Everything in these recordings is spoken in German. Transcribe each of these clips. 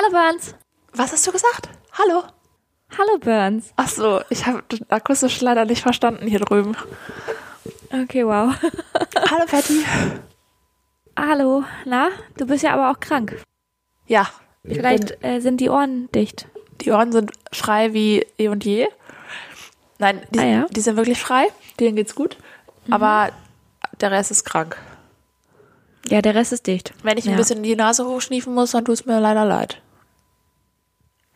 Hallo Burns. Was hast du gesagt? Hallo. Hallo Burns. Ach so, ich habe akustisch leider nicht verstanden hier drüben. Okay, wow. Hallo Patty. Hallo. Na, du bist ja aber auch krank. Ja. Vielleicht äh, sind die Ohren dicht. Die Ohren sind frei wie eh und je. Nein, die, Ah, ja? die sind wirklich frei. Denen geht's gut. Aber der Rest ist krank. Ja, der Rest ist dicht. Wenn ich ein ja. bisschen die Nase hochschniefen muss, dann tut's mir leider leid.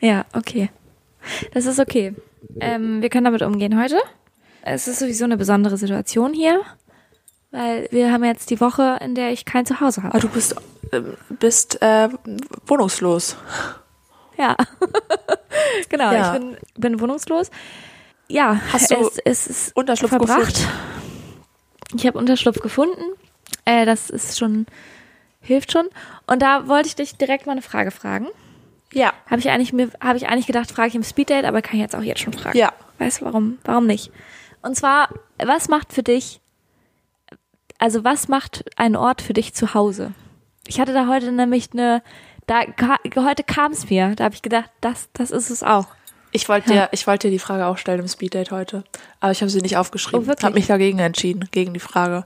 Ja, okay. Das ist okay. Ähm, wir können damit umgehen heute. Es ist sowieso eine besondere Situation hier, weil wir haben jetzt die Woche, in der ich kein Zuhause Aber habe. du bist, ähm, bist äh, wohnungslos. Ja. genau, Ja. ich bin, bin wohnungslos. Ja, Hast du es, es ist Unterschlupf verbracht. gefunden? Ich habe Unterschlupf gefunden. Äh, das ist schon, hilft schon. Und da wollte ich dich direkt mal eine Frage fragen. Ja. Habe ich eigentlich mir, habe ich eigentlich gedacht, frage ich im Speeddate, aber kann ich jetzt auch jetzt schon fragen. Ja. Weißt du warum? Warum nicht? Und zwar, was macht für dich, also was macht ein Ort für dich zu Hause? Ich hatte da heute nämlich eine, da heute kam es mir, da habe ich gedacht, das, das ist es auch. Ich wollte dir, ich wollte dir die Frage auch stellen im Speeddate heute. Aber ich habe sie nicht Oh, aufgeschrieben. wirklich? habe mich dagegen entschieden, gegen die Frage.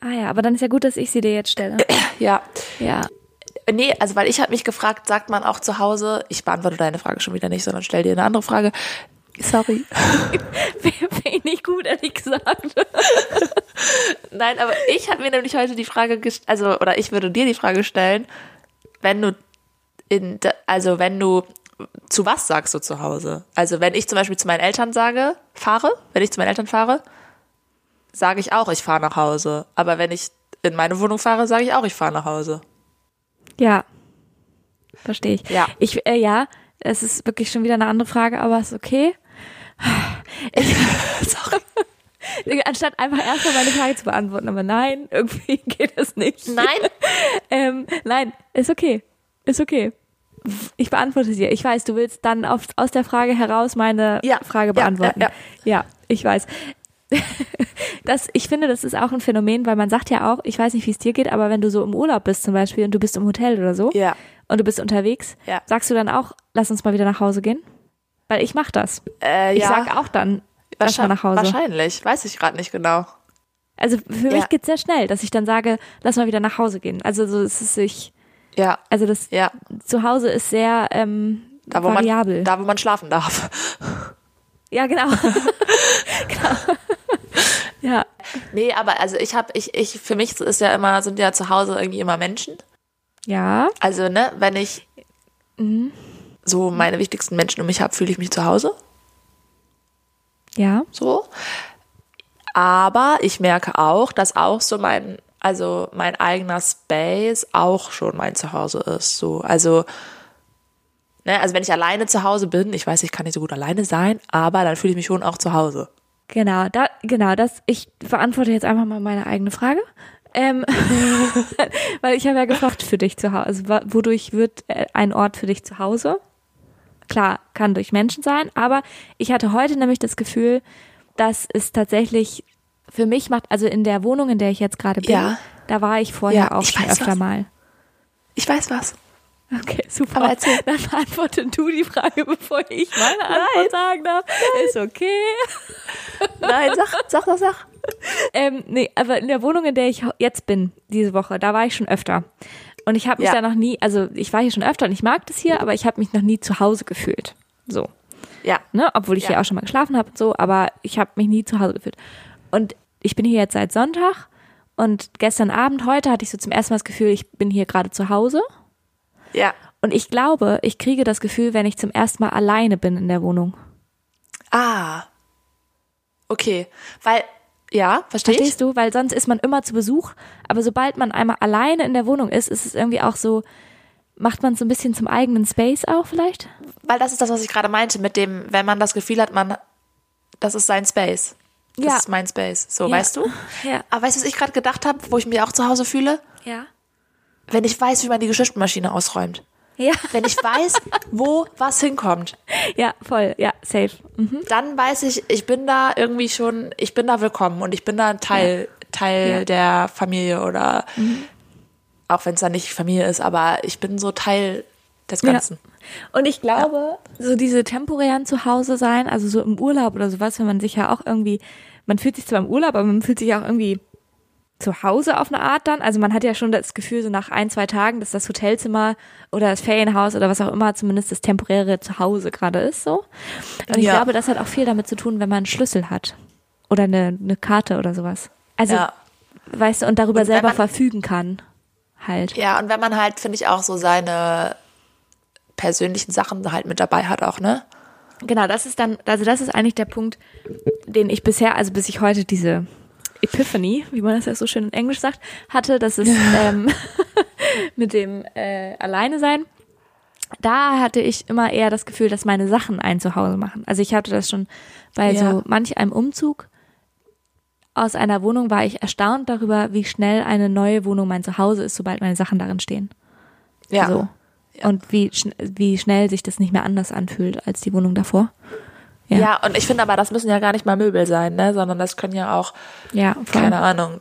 Ah ja, aber dann ist ja gut, dass ich sie dir jetzt stelle. Ja. Ja. Nee, also weil ich habe mich gefragt, sagt man auch zu Hause, ich beantworte deine Frage schon wieder nicht, sondern stell dir eine andere Frage. Sorry. Finde ich nicht gut, ehrlich gesagt. Nein, aber ich habe mir nämlich heute die Frage gestellt, also, oder ich würde dir die Frage stellen, wenn du in, also wenn du, zu was sagst du zu Hause? Also wenn ich zum Beispiel zu meinen Eltern sage, fahre, wenn ich zu meinen Eltern fahre, sage ich auch, ich fahre nach Hause. Aber wenn ich in meine Wohnung fahre, sage ich auch, ich fahre nach Hause. Ja. Verstehe ich. Ja. Ich, äh, ja, es ist wirklich schon wieder eine andere Frage, aber ist okay. Ich, Sorry. Anstatt einfach erstmal meine Frage zu beantworten, aber nein, irgendwie geht es nicht. Nein? ähm, nein, ist okay. Ist okay. Ich beantworte sie. Ich weiß, du willst dann auf, aus der Frage heraus meine Ja, Frage ja, beantworten. ja, ja, ich weiß. Das, ich finde, das ist auch ein Phänomen, weil man sagt ja auch, ich weiß nicht, wie es dir geht, aber wenn du so im Urlaub bist zum Beispiel und du bist im Hotel oder so Ja. und du bist unterwegs, Ja. sagst du dann auch, lass uns mal wieder nach Hause gehen? Weil ich mache das. Äh, Ich ja, sag auch dann, lass mal nach Hause. Wahrscheinlich, weiß ich gerade nicht genau. Also für Ja. mich geht's sehr schnell, dass ich dann sage, lass mal wieder nach Hause gehen. Also so ist es sich, Ja, also das ja. Zuhause ist sehr ähm, Da wo, variabel. man, da, wo man schlafen darf. ja, genau. genau. ja. Nee, aber also ich habe, ich, ich, für mich ist ja immer, sind ja zu Hause irgendwie immer Menschen. Ja. Also, ne, wenn ich Mhm. so meine wichtigsten Menschen um mich habe, fühle ich mich zu Hause. Ja. So. Aber ich merke auch, dass auch so mein, also mein eigener Space auch schon mein Zuhause ist. So, also, ne, also wenn ich alleine zu Hause bin, ich weiß, ich kann nicht so gut alleine sein, aber dann fühle ich mich schon auch zu Hause. Genau, da, genau, das, ich beantworte jetzt einfach mal meine eigene Frage. Ähm, weil ich habe ja gefragt für dich zu Hause, also wodurch wird äh, ein Ort für dich zu Hause? Klar, kann durch Menschen sein, aber ich hatte heute nämlich das Gefühl, dass es tatsächlich für mich macht, also in der Wohnung, in der ich jetzt gerade bin, Ja. da war ich vorher Ja, auch schon öfter was. mal. Ich weiß was. Okay, super. Aber erzähl. Dann beantworte du die Frage, bevor ich meine Antwort sagen darf. Ist okay. Nein, sag, sag, sag, sag. Ähm, nee, aber in der Wohnung, in der ich jetzt bin, diese Woche, da war ich schon öfter. Und ich habe mich Ja. da noch nie, also ich war hier schon öfter und ich mag das hier, aber ich habe mich noch nie zu Hause gefühlt. So, Ja. ne? Obwohl ich Ja. hier auch schon mal geschlafen habe und so, aber ich habe mich nie zu Hause gefühlt. Und ich bin hier jetzt seit Sonntag und gestern Abend, heute hatte ich so zum ersten Mal das Gefühl, ich bin hier gerade zu Hause. Ja. Und ich glaube, ich kriege das Gefühl, wenn ich zum ersten Mal alleine bin in der Wohnung. Ah. Okay. Weil, ja, verstehe ich. Verstehst du? Weil sonst ist man immer zu Besuch, aber sobald man einmal alleine in der Wohnung ist, ist es irgendwie auch so, macht man es so ein bisschen zum eigenen Space auch vielleicht? Weil das ist das, was ich gerade meinte, mit dem, wenn man das Gefühl hat, man, das ist sein Space. Das Ja. ist mein Space. So, Ja. weißt du? Ja. Aber weißt du, was ich gerade gedacht habe, wo ich mich auch zu Hause fühle? Ja. Wenn ich weiß, wie man die Geschirrspülmaschine ausräumt. Ja. Wenn ich weiß, wo was hinkommt, Ja, voll. Ja, safe. Mhm. dann weiß ich, ich bin da irgendwie schon, ich bin da willkommen und ich bin da ein Teil, Teil Ja. Mhm. der Familie oder auch wenn es dann nicht Familie ist, aber ich bin so Teil des Ganzen. Und ich glaube, so diese temporären Zuhause sein, also so im Urlaub oder sowas, wenn man sich ja auch irgendwie, man fühlt sich zwar im Urlaub, aber man fühlt sich auch irgendwie zu Hause auf eine Art dann. Also man hat ja schon das Gefühl, so nach ein, zwei Tagen, dass das Hotelzimmer oder das Ferienhaus oder was auch immer zumindest das temporäre Zuhause gerade ist so. Und ich Ja. glaube, das hat auch viel damit zu tun, wenn man einen Schlüssel hat. Oder eine, eine Karte oder sowas. Also, Ja. weißt du, und darüber Und selber man- verfügen kann. Halt. Ja, und wenn man halt, finde ich, auch so seine persönlichen Sachen halt mit dabei hat auch, ne? Genau, das ist dann, also das ist eigentlich der Punkt, den ich bisher, also bis ich heute diese Epiphany, wie man das ja so schön in Englisch sagt, hatte, das ist ähm, mit dem äh, Alleine sein. Da hatte ich immer eher das Gefühl, dass meine Sachen ein Zuhause machen. Also ich hatte das schon bei Ja. so manch einem Umzug aus einer Wohnung war ich erstaunt darüber, wie schnell eine neue Wohnung mein Zuhause ist, sobald meine Sachen darin stehen. Ja. So. Ja. Und wie, schn wie schnell sich das nicht mehr anders anfühlt als die Wohnung davor. Ja. Ja. und ich finde aber, das müssen ja gar nicht mal Möbel sein, ne? Sondern das können ja auch, Ja, voll. keine Ahnung,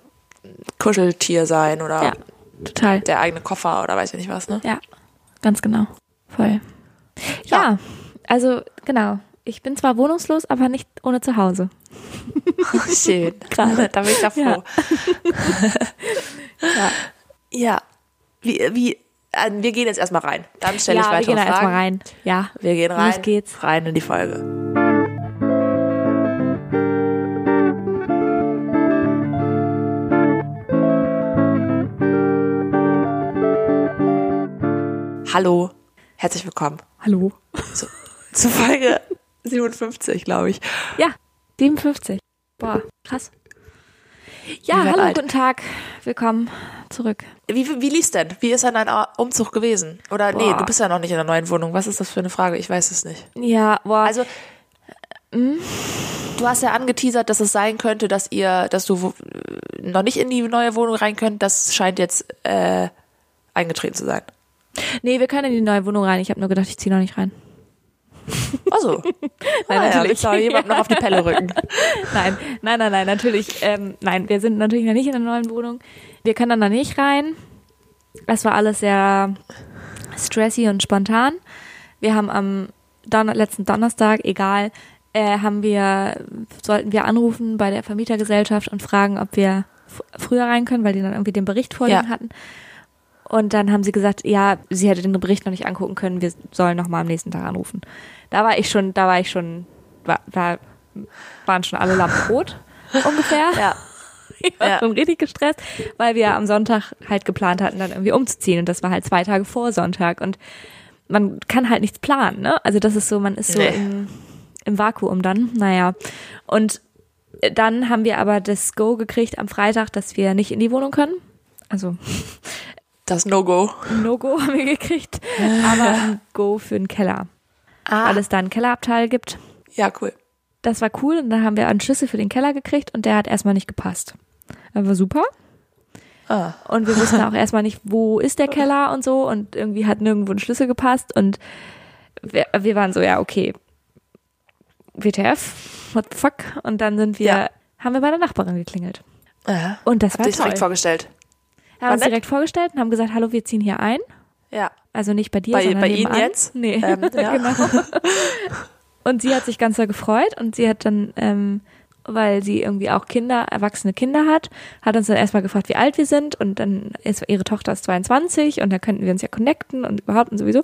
Kuscheltier sein oder Ja, total. der eigene Koffer oder weiß ich nicht was, ne? Ja, ganz genau. Voll. Ja, Ja. also genau. Ich bin zwar wohnungslos, aber nicht ohne Zuhause. Schön. Gerade. da bin ich ja froh. Ja. Ja. ja. Wie, wie, äh, wir gehen jetzt erstmal rein. Dann stelle ja, ich wir weitere gehen da Fragen. erstmal rein. Ja, Wir gehen rein. Los geht's. Rein in die Folge. Hallo, herzlich willkommen hallo. zu, zu Folge 57, glaube ich. Ja, 57. Boah, krass. Ja, hallo, alt. guten Tag. Willkommen zurück. Wie, wie lief's denn? Wie ist denn dein Umzug gewesen? Oder nee, Boah. du bist ja noch nicht in der neuen Wohnung. Was ist das für eine Frage? Ich weiß es nicht. Ja, boah. Also, du hast ja angeteasert, dass es sein könnte, dass ihr, dass du noch nicht in die neue Wohnung rein könnt. Das scheint jetzt äh, eingetreten zu sein. Nee, wir können in die neue Wohnung rein. Ich habe nur gedacht, ich ziehe noch nicht rein. Also, Nein, ah, ja, natürlich. auch jemand noch auf die Pelle rücken? Nein, nein, nein, nein, natürlich. Ähm, nein, wir sind natürlich noch nicht in der neuen Wohnung. Wir können dann da nicht rein. Es war alles sehr stressy und spontan. Wir haben am Don letzten Donnerstag, egal, äh, haben wir, sollten wir anrufen bei der Vermietergesellschaft und fragen, ob wir früher rein können, weil die dann irgendwie den Bericht vorliegen Ja. hatten. Und dann haben sie gesagt, ja, sie hätte den Bericht noch nicht angucken können, wir sollen noch mal am nächsten Tag anrufen. Da war ich schon, da war ich schon, war, da waren schon alle Lampen rot ungefähr. Ja. Ich war Ja. schon richtig gestresst, weil wir am Sonntag halt geplant hatten, dann irgendwie umzuziehen. Und das war halt zwei Tage vor Sonntag. Und man kann halt nichts planen, ne? Also das ist so, man ist so Nee. im, im Vakuum dann. Naja. Und dann haben wir aber das Go gekriegt am Freitag, dass wir nicht in die Wohnung können. Also Das No-Go. No-Go haben wir gekriegt, aber ein Go für den Keller. Ah, Weil es da einen Kellerabteil gibt. ja, cool. Das war cool und dann haben wir einen Schlüssel für den Keller gekriegt und der hat erstmal nicht gepasst. Das war super. Ah, Und wir wussten auch erstmal nicht, wo ist der Keller und so. Und irgendwie hat nirgendwo ein Schlüssel gepasst. Und wir, wir waren so, ja, okay. WTF, what the fuck? Und dann sind wir, Ja. haben wir bei der Nachbarin geklingelt. ja. Und das Hab war toll. direkt vorgestellt. Wir haben uns nett? direkt vorgestellt und haben gesagt, hallo, wir ziehen hier ein. Ja. Also nicht bei dir, Bei- sondern bei Ihnen nebenan. jetzt? Nee, Ähm, ja. genau. Und sie hat sich ganz doll gefreut und sie hat dann, ähm, weil sie irgendwie auch Kinder, erwachsene Kinder hat, hat uns dann erstmal gefragt, wie alt wir sind und dann ist ihre Tochter ist 22 und da könnten wir uns ja connecten und überhaupt und sowieso.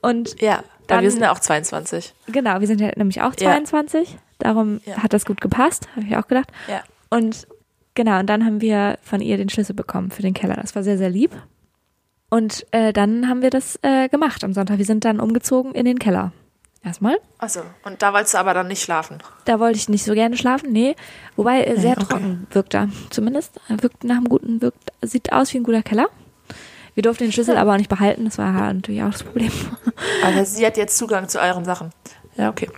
Und Ja. Dann- wir sind ja auch 22. genau, wir sind ja nämlich auch Ja. 22, darum Ja. hat das gut gepasst, habe ich auch gedacht. Ja. Und genau, und dann haben wir von ihr den Schlüssel bekommen für den Keller. Das war sehr, sehr lieb. Und äh, dann haben wir das äh, gemacht am Sonntag. Wir sind dann umgezogen in den Keller. Erstmal. Achso. Und da wolltest du aber dann nicht schlafen. Da wollte ich nicht so gerne schlafen, nee. Wobei äh, sehr okay. trocken wirkt er. Zumindest Er wirkt nach einem guten, wirkt, sieht aus wie ein guter Keller. Wir durften den Schlüssel aber auch nicht behalten. Das war natürlich auch das Problem. Aber sie hat jetzt Zugang zu euren Sachen. Ja, okay.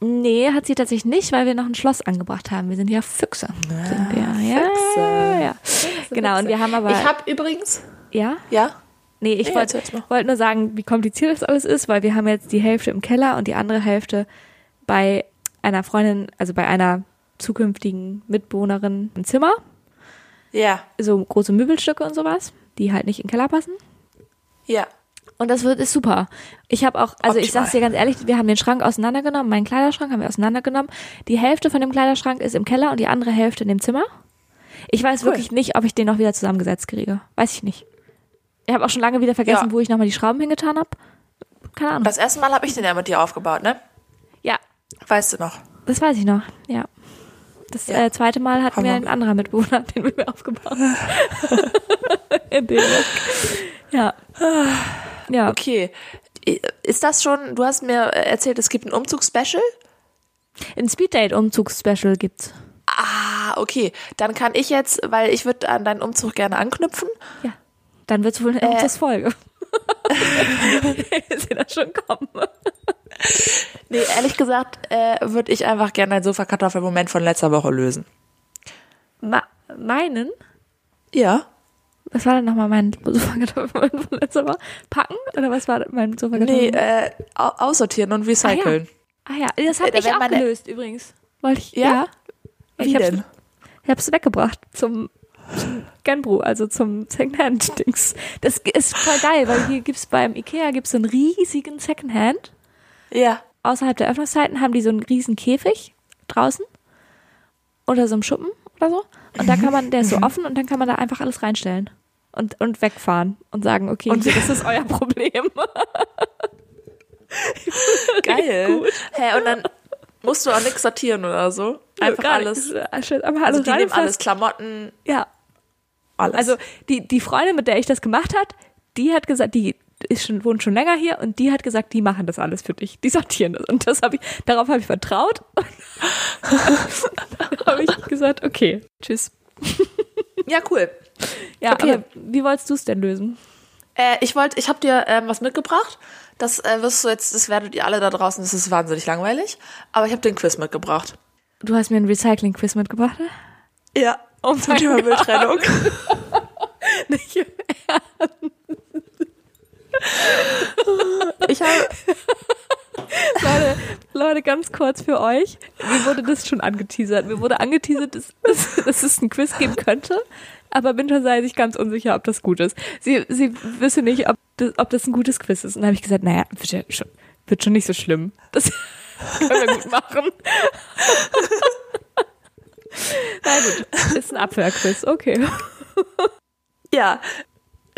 Nee, hat sie tatsächlich nicht, weil wir noch ein Schloss angebracht haben. Wir sind ja Füchse. sind wir. Ja, Füchse. ja, ja. Genau, und wir haben aber. Ich habe übrigens. ja? Ja? Nee, ich Nee, wollte wollt nur sagen, wie kompliziert das alles ist, weil wir haben jetzt die Hälfte im Keller und die andere Hälfte bei einer Freundin, also bei einer zukünftigen Mitbewohnerin im Zimmer. Ja. So große Möbelstücke und sowas, die halt nicht in den Keller passen. Ja. Und das wird ist super. Ich habe auch, also ich Optimal. sag's dir ganz ehrlich, wir haben den Schrank auseinandergenommen, meinen Kleiderschrank haben wir auseinandergenommen. Die Hälfte von dem Kleiderschrank ist im Keller und die andere Hälfte in dem Zimmer. Ich weiß Cool. wirklich nicht, ob ich den noch wieder zusammengesetzt kriege. Weiß ich nicht. Ich habe auch schon lange wieder vergessen, Ja. wo ich nochmal die Schrauben hingetan habe. Keine Ahnung. Das erste Mal habe ich den ja mit dir aufgebaut, ne? ja, Weißt du noch? das weiß ich noch. Ja. Das Ja. äh, zweite Mal hat mir Hammer. ein anderer Mitbewohner den mit mir aufgebaut. in Dänemark. Ja. Ja. Okay. Ist das schon, du hast mir erzählt, es gibt ein Umzugsspecial? Ein Speeddate-Umzugs-Special gibt's. Ah, okay. Dann kann ich jetzt, weil ich würde an deinen Umzug gerne anknüpfen. Ja. Dann wird's wohl eine Äh. Umzugsfolge. ich sehe das schon kommen. Nee, ehrlich gesagt, äh, würde ich einfach gerne einen Sofakartoffelmoment von letzter Woche lösen. Ma meinen? Ja. Was war denn nochmal mein Sofakartoffelmoment von letzter Woche? Packen? Oder was war mein Nee, Sofakartoffelmoment? äh, au- aussortieren und recyceln. Ah ja, das Äh, habe da ich auch meine- gelöst übrigens. Wollte ich, Ja? ja. Wie ich hab's, denn? Ich hab's weggebracht zum, zum Genbru, also zum Secondhand-Dings. Das ist voll geil, weil hier gibt's beim Ikea gibt's so einen riesigen Secondhand. Ja. Außerhalb der Öffnungszeiten haben die so einen riesen Käfig draußen. Oder so einem Schuppen oder so. Und da kann man, der ist so offen und dann kann man da einfach alles reinstellen. Und, und wegfahren und sagen, okay, Und- das ist euer Problem. Geil. Hä, und dann musst du auch nichts sortieren oder so. Einfach Gar alles. nicht. Einfach alles Also die nehmen alles, Klamotten, Ja, alles. Also die, die Freundin, mit der ich das gemacht hat, die hat gesagt, die ist schon, wohnt schon länger hier und die hat gesagt, die machen das alles für dich. Die sortieren das. Und das habe ich, darauf habe ich vertraut. habe ich gesagt, okay, tschüss. ja, cool. Ja, Okay. aber wie wolltest du es denn lösen? Äh, ich wollte, ich habe dir ähm, was mitgebracht. Das äh, wirst du jetzt, das werdet ihr alle da draußen, das ist wahnsinnig langweilig. Aber ich habe den Quiz mitgebracht. Du hast mir einen Recycling-Quiz mitgebracht? ne? Ja. Oh Zum Thema Mülltrennung. Nicht im Ich habe, Leute, Leute, ganz kurz für euch. Mir wurde das schon angeteasert. Mir wurde angeteasert, dass, dass, dass es einen Quiz geben könnte. Aber Winter sei sich ganz unsicher, ob das gut ist. Sie, sie wisse nicht, ob das, ob das ein gutes Quiz ist. Und dann habe ich gesagt, naja, wird, ja schon, wird schon nicht so schlimm. Das können wir gut machen. Na gut, ist ein Abwehrquiz, okay. ja.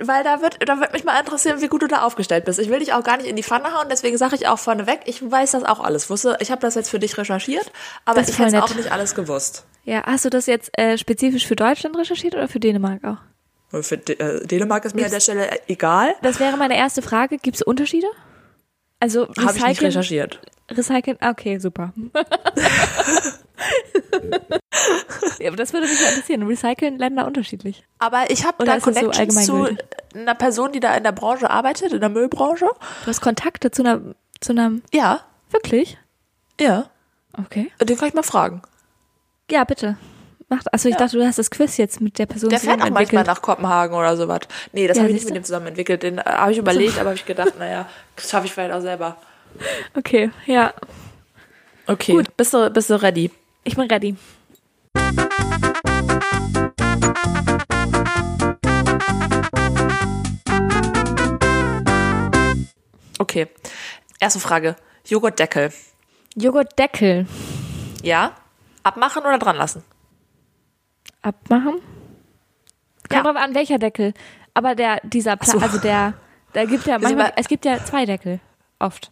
Weil da wird, da wird mich mal interessieren, wie gut du da aufgestellt bist. Ich will dich auch gar nicht in die Pfanne hauen, deswegen sage ich auch vorneweg, ich weiß das auch alles. Wusste, ich habe das jetzt für dich recherchiert, aber ich hätte auch nicht alles gewusst. Ja, hast du das jetzt äh, spezifisch für Deutschland recherchiert oder für Dänemark auch? Für D äh, Dänemark ist mir an der Stelle äh, egal. Das wäre meine erste Frage. Gibt es Unterschiede? Also Habe ich nicht recherchiert. Recyceln, ah, okay, super. ja, aber das würde mich interessieren. Recyceln Länder unterschiedlich. Aber ich habe da das so Connections zu einer Person, die da in der Branche arbeitet, in der Müllbranche. Du hast Kontakte zu einer, zu einem, Ja, wirklich? ja. Okay. Den kann ich mal fragen. Ja, bitte. Mach, achso, ich Ja. dachte, du hast das Quiz jetzt mit der Person Der fährt auch manchmal nach Kopenhagen oder sowas. Nee, das Ja, habe ich nicht mit dem zusammen entwickelt. Den äh, habe ich überlegt, aber habe ich gedacht, naja, das schaffe ich vielleicht auch selber. Okay, ja. Okay, Gut. Bist, du, bist du ready? Ich bin ready. Okay. Erste Frage. Joghurtdeckel. Joghurtdeckel. Ja? Abmachen oder dran lassen? Abmachen? Ja. Kommt drauf an, welcher Deckel. Aber der, dieser, Pla so. also der, da gibt ja manchmal, mal- es gibt ja zwei Deckel. Oft.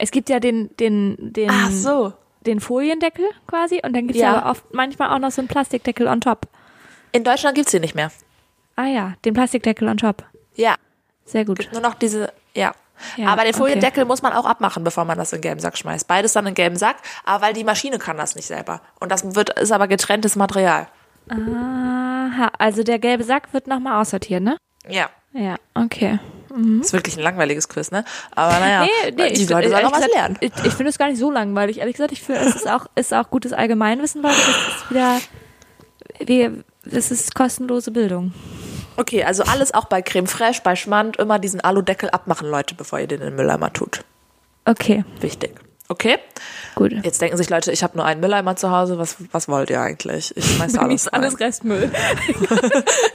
Es gibt ja den, den, den, Ach so. den Foliendeckel quasi und dann gibt es Ja. ja. oft manchmal auch noch so einen Plastikdeckel on top. In Deutschland gibt's den nicht mehr. Ah ja, den Plastikdeckel on top. Ja. Sehr gut. Nur noch diese, ja. Ja, aber den okay. Foliendeckel muss man auch abmachen, bevor man das in den gelben Sack schmeißt. Beides dann in den gelben Sack, aber weil die Maschine kann das nicht selber. Und das wird, ist aber getrenntes Material. Aha, also der gelbe Sack wird nochmal aussortiert, ne? Ja. Ja, okay. Ist wirklich ein langweiliges Quiz, ne? Aber naja, Nee, nee, die ich, Leute sollen noch was gesagt, lernen. Ich, ich finde es gar nicht so langweilig. Ehrlich gesagt, ich finde, es ist auch, ist auch gutes Allgemeinwissen, weil das ist wieder, wir, das ist kostenlose Bildung. Okay, also alles auch bei Creme Fraiche, bei Schmand, immer diesen Aludeckel abmachen, Leute, bevor ihr den in den Mülleimer tut. Okay, Wichtig. Okay? gut. Jetzt denken sich Leute, ich habe nur einen Mülleimer zu Hause. Was, was wollt ihr eigentlich? Ich schmeiß alles alles. Restmüll.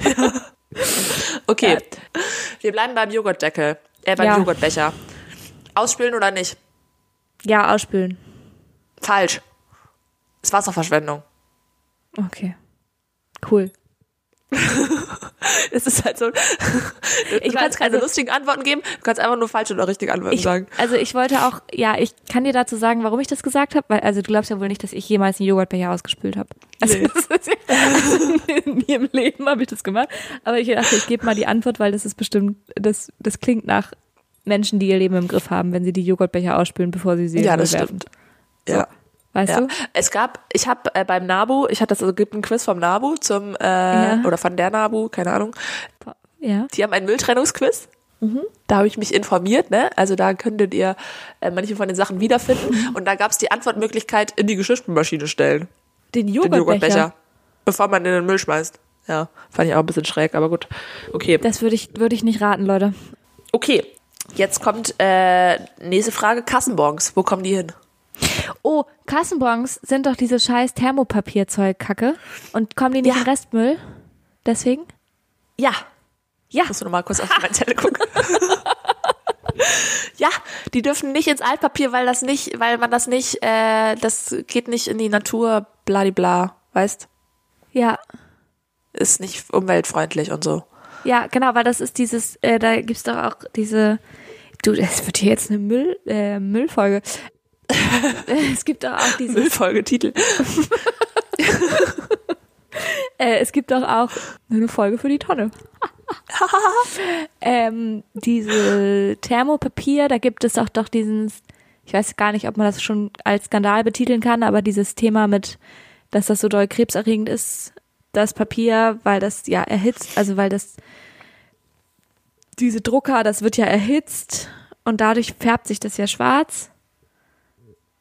Okay. Wir bleiben beim Joghurtdeckel. Äh, beim Ja. Joghurtbecher. Ausspülen oder nicht? Ja, ausspülen. Falsch. Ist Wasserverschwendung. Okay. Cool. Es ist halt so. Du, Ich du kannst keine also- lustigen Antworten geben, du kannst einfach nur falsche oder richtige Antworten Ich, sagen. also ich wollte auch, ja, ich kann dir dazu sagen, warum ich das gesagt habe, weil also du glaubst ja wohl nicht, dass ich jemals einen Joghurtbecher ausgespült habe. Also, Nee. also nie im Leben habe ich das gemacht. Aber ich dachte, ich gebe mal die Antwort, weil das ist bestimmt, das, das klingt nach Menschen, die ihr Leben im Griff haben, wenn sie die Joghurtbecher ausspülen, bevor sie sie Ja, das werfen. stimmt. Ja. Weißt ja. du? Es gab, ich habe äh, beim NABU, ich hatte das, also gibt ein Quiz vom NABU zum, äh, Ja. oder von der NABU, keine Ahnung. Ja. Die haben einen Mülltrennungsquiz. Mhm. Da habe ich mich informiert, ne? Also da könntet ihr äh, manche von den Sachen wiederfinden. Mhm. Und da gab es die Antwortmöglichkeit in die Geschirrspülmaschine stellen. Den Den Joghurtbecher. Joghurtbecher. Bevor man in den Müll schmeißt. Ja, fand ich auch ein bisschen schräg, aber gut. Okay. Das würde ich, würde ich nicht raten, Leute. Okay. Jetzt kommt äh, nächste Frage. Kassenbons. Wo kommen die hin? Oh, Kassenbons sind doch diese scheiß Thermopapierzeug-Kacke. Und kommen die nicht Ja. in Restmüll? Deswegen? Ja. Ja. Musst du noch mal kurz auf mein Zettel gucken. ja, die dürfen nicht ins Altpapier, weil das nicht, weil man das nicht, äh, das geht nicht in die Natur, bladibla, weißt? Ja. Ist nicht umweltfreundlich und so. Ja, genau, weil das ist dieses, äh, da gibt's doch auch diese, du, das wird hier jetzt eine Müll, äh, Müllfolge. es gibt doch auch dieses, Müllfolgetitel. äh, es gibt doch auch eine Folge für die Tonne. ähm, diese Thermopapier, da gibt es auch doch diesen, ich weiß gar nicht, ob man das schon als Skandal betiteln kann, aber dieses Thema mit, dass das so doll krebserregend ist, das Papier, weil das ja erhitzt, also weil das diese Drucker, das wird ja erhitzt und dadurch färbt sich das ja schwarz.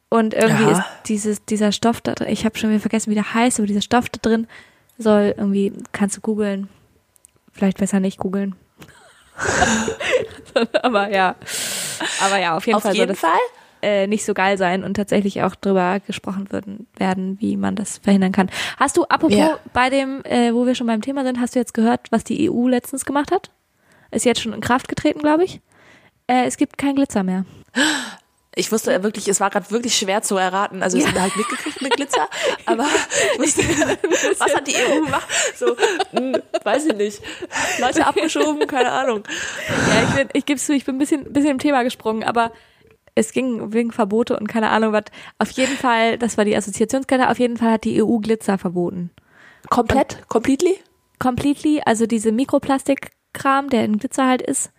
Und irgendwie Ja. ist dieses, dieser Stoff da drin, ich habe schon wieder vergessen, wie der heißt, aber dieser Stoff da drin soll irgendwie, kannst du googeln. Vielleicht besser nicht googeln. aber ja. Aber ja, auf jeden Auf Fall soll jeden Fall. äh, nicht so geil sein und tatsächlich auch drüber gesprochen werden, werden, wie man das verhindern kann. Hast du, apropos Ja. bei dem, äh, wo wir schon beim Thema sind, hast du jetzt gehört, was die EU letztens gemacht hat? Ist jetzt schon in Kraft getreten, glaube ich. Äh, es gibt kein Glitzer mehr. Ich wusste ja wirklich, es war gerade wirklich schwer zu erraten. Also ich habe halt mitgekriegt mit Glitzer, aber ich wusste, was hat die EU gemacht? So, hm, weiß ich nicht. Leute abgeschoben, keine Ahnung. Ja, ich, bin, ich gebe zu, ich bin ein bisschen, bisschen im Thema gesprungen, aber es ging wegen Verbote und keine Ahnung was. Auf jeden Fall, das war die Assoziationskette, auf jeden Fall hat die EU Glitzer verboten. Komplett? Completely? Completely, also diese Mikroplastikkram, der in Glitzer halt ist,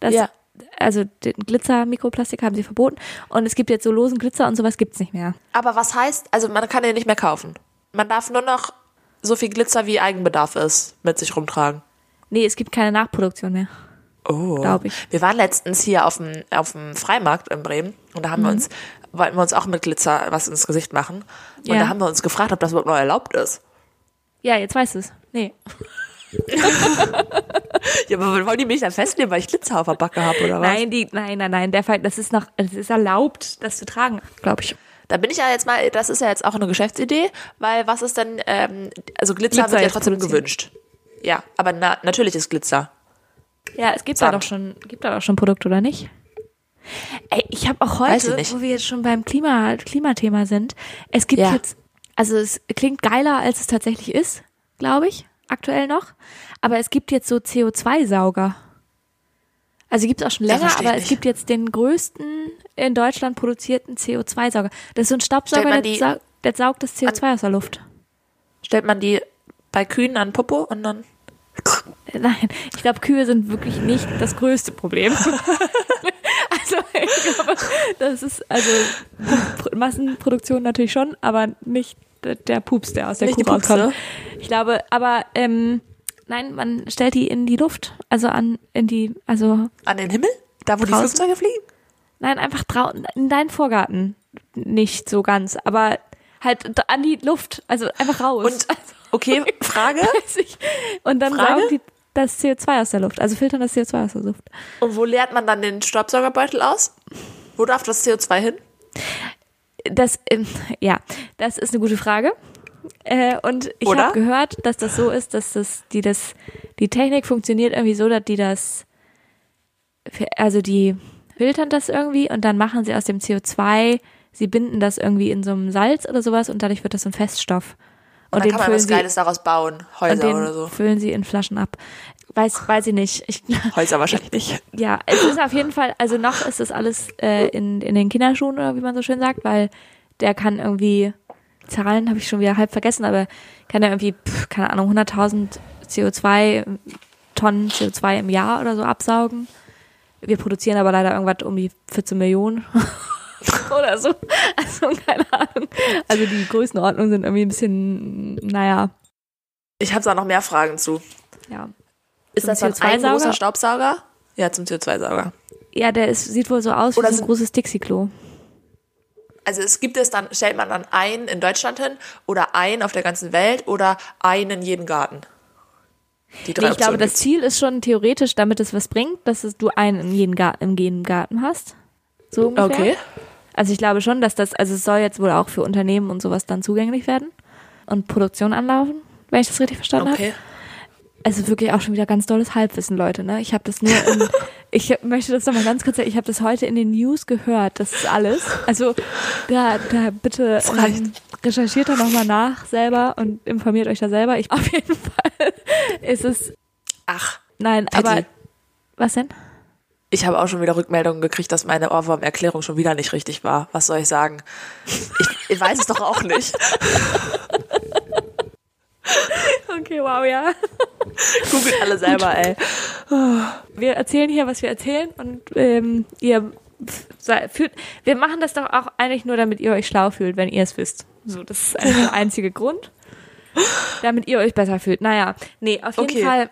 das, Ja. Also den Glitzer-Mikroplastik haben sie verboten und es gibt jetzt so losen Glitzer und sowas gibt's nicht mehr. Aber was heißt, also man kann den nicht mehr kaufen. Man darf nur noch so viel Glitzer wie Eigenbedarf ist mit sich rumtragen. Nee, es gibt keine Nachproduktion mehr. Oh. Glaub ich. Wir waren letztens hier auf dem, auf dem Freimarkt in Bremen und da haben Mhm. wir uns, wollten wir uns auch mit Glitzer was ins Gesicht machen. Und Ja. da haben wir uns gefragt, ob das überhaupt noch erlaubt ist. Ja, jetzt weißt du es. Nee. Ja, aber wollen die mich dann festnehmen, weil ich Glitzer auf der Backe habe oder was? Nein, die, nein, nein, nein, der Fall, das ist noch, es ist erlaubt, das zu tragen, glaube ich. Da bin ich ja jetzt mal, das ist ja jetzt auch eine Geschäftsidee, weil was ist denn, ähm, also Glitzer, Glitzer wird ja trotzdem gewünscht. Ja, aber na, natürlich ist Glitzer. Ja, es gibt da Sand. doch schon, gibt da doch schon Produkte, oder nicht? Ey, ich habe auch heute, wo wir jetzt schon beim Klima, Klimathema sind, es gibt Ja. jetzt, also es klingt geiler, als es tatsächlich ist, glaube ich, aktuell noch. Aber es gibt jetzt so CO2-Sauger. Also gibt es auch schon länger, aber es nicht. gibt jetzt den größten in Deutschland produzierten CO2-Sauger. Das ist so ein Staubsauger, der, die sau der saugt das CO2 aus der Luft. Stellt man die bei Kühen an Popo und dann. Nein, ich glaube, Kühe sind wirklich nicht das größte Problem. also, ich glaube, das ist, also, Pro- Massenproduktion natürlich schon, aber nicht der- der Pups, der aus der Kuh die rauskommt. Ich glaube, aber, ähm, nein, man stellt die in die Luft, also an, in die, also, An den Himmel? Da, wo die Draußen? Flugzeuge fliegen? nein, einfach draußen, in deinen Vorgarten. Nicht so ganz, aber halt an die Luft, also einfach raus. Und, okay, Frage. Und dann Frage? die das CO2 aus der Luft, also filtern das CO2 aus der Luft. Und wo leert man dann den Staubsaugerbeutel aus? Wo darf das CO2 hin? Das, ähm, ja, das ist eine gute Frage. Äh, und ich habe gehört, dass das so ist, dass das, die das, die Technik funktioniert irgendwie so, dass die das also die filtern das irgendwie und dann machen sie aus dem CO2, sie binden das irgendwie in so einem Salz oder sowas und dadurch wird das ein Feststoff. Und, dann kann man was sie, Geiles daraus bauen. Häuser oder so. füllen sie in Flaschen ab. Weiß, weiß ich nicht. Ich, Häuser wahrscheinlich nicht. ja, es ist auf jeden Fall, also noch ist das alles äh, in, in den Kinderschuhen oder wie man so schön sagt, weil der kann irgendwie, Zahlen habe ich schon wieder halb vergessen, aber kann er irgendwie, pf, keine Ahnung, 100.000 CO2, Tonnen CO2 im Jahr oder so absaugen. Wir produzieren aber leider irgendwas um die 14 Millionen oder so. Also keine Ahnung. Also die Größenordnungen sind irgendwie ein bisschen, naja, Ich habe da noch mehr Fragen zu. ja. Ist Zum das dann ein CO2-Sauger? großer Staubsauger? Ja, zum CO2-Sauger. Ja, der ist, sieht wohl so aus Oder wie so ein großes Dixie-Klo. Also es gibt es dann, stellt man dann einen in Deutschland hin oder einen auf der ganzen Welt oder einen in jeden Garten? Die drei Nee, ich glaube, Optionen das gibt's. Ziel ist schon theoretisch, damit es was bringt, dass du einen in jeden Garten, im jeden Garten hast. So ungefähr. Okay. Also ich glaube schon, dass das, also es soll jetzt wohl auch für Unternehmen und sowas dann zugänglich werden und Produktion anlaufen, wenn ich das richtig verstanden habe. Okay. Also wirklich auch schon wieder ganz dolles Halbwissen, Leute. Ne? Ich habe das nur, in, ich möchte das nochmal ganz kurz, sagen, ich habe das heute in den News gehört. Das ist alles. Also da, da bitte ähm, recherchiert da nochmal nach selber und informiert euch da selber. Ich auf jeden Fall ist es, Ach, nein, Patty. aber was denn? Ich habe auch schon wieder Rückmeldungen gekriegt, dass meine Ohrwurm-Erklärung schon wieder nicht richtig war. Was soll ich sagen? Ich, ich weiß es doch auch nicht. Okay, wow, ja. Googelt alle selber, ey. Wir erzählen hier, was wir erzählen und ähm, ihr fühlt, wir machen das doch auch eigentlich nur, damit ihr euch schlau fühlt, wenn ihr es wisst. So, das ist der einzige Grund, damit ihr euch besser fühlt. Naja, nee, auf jeden Okay. Fall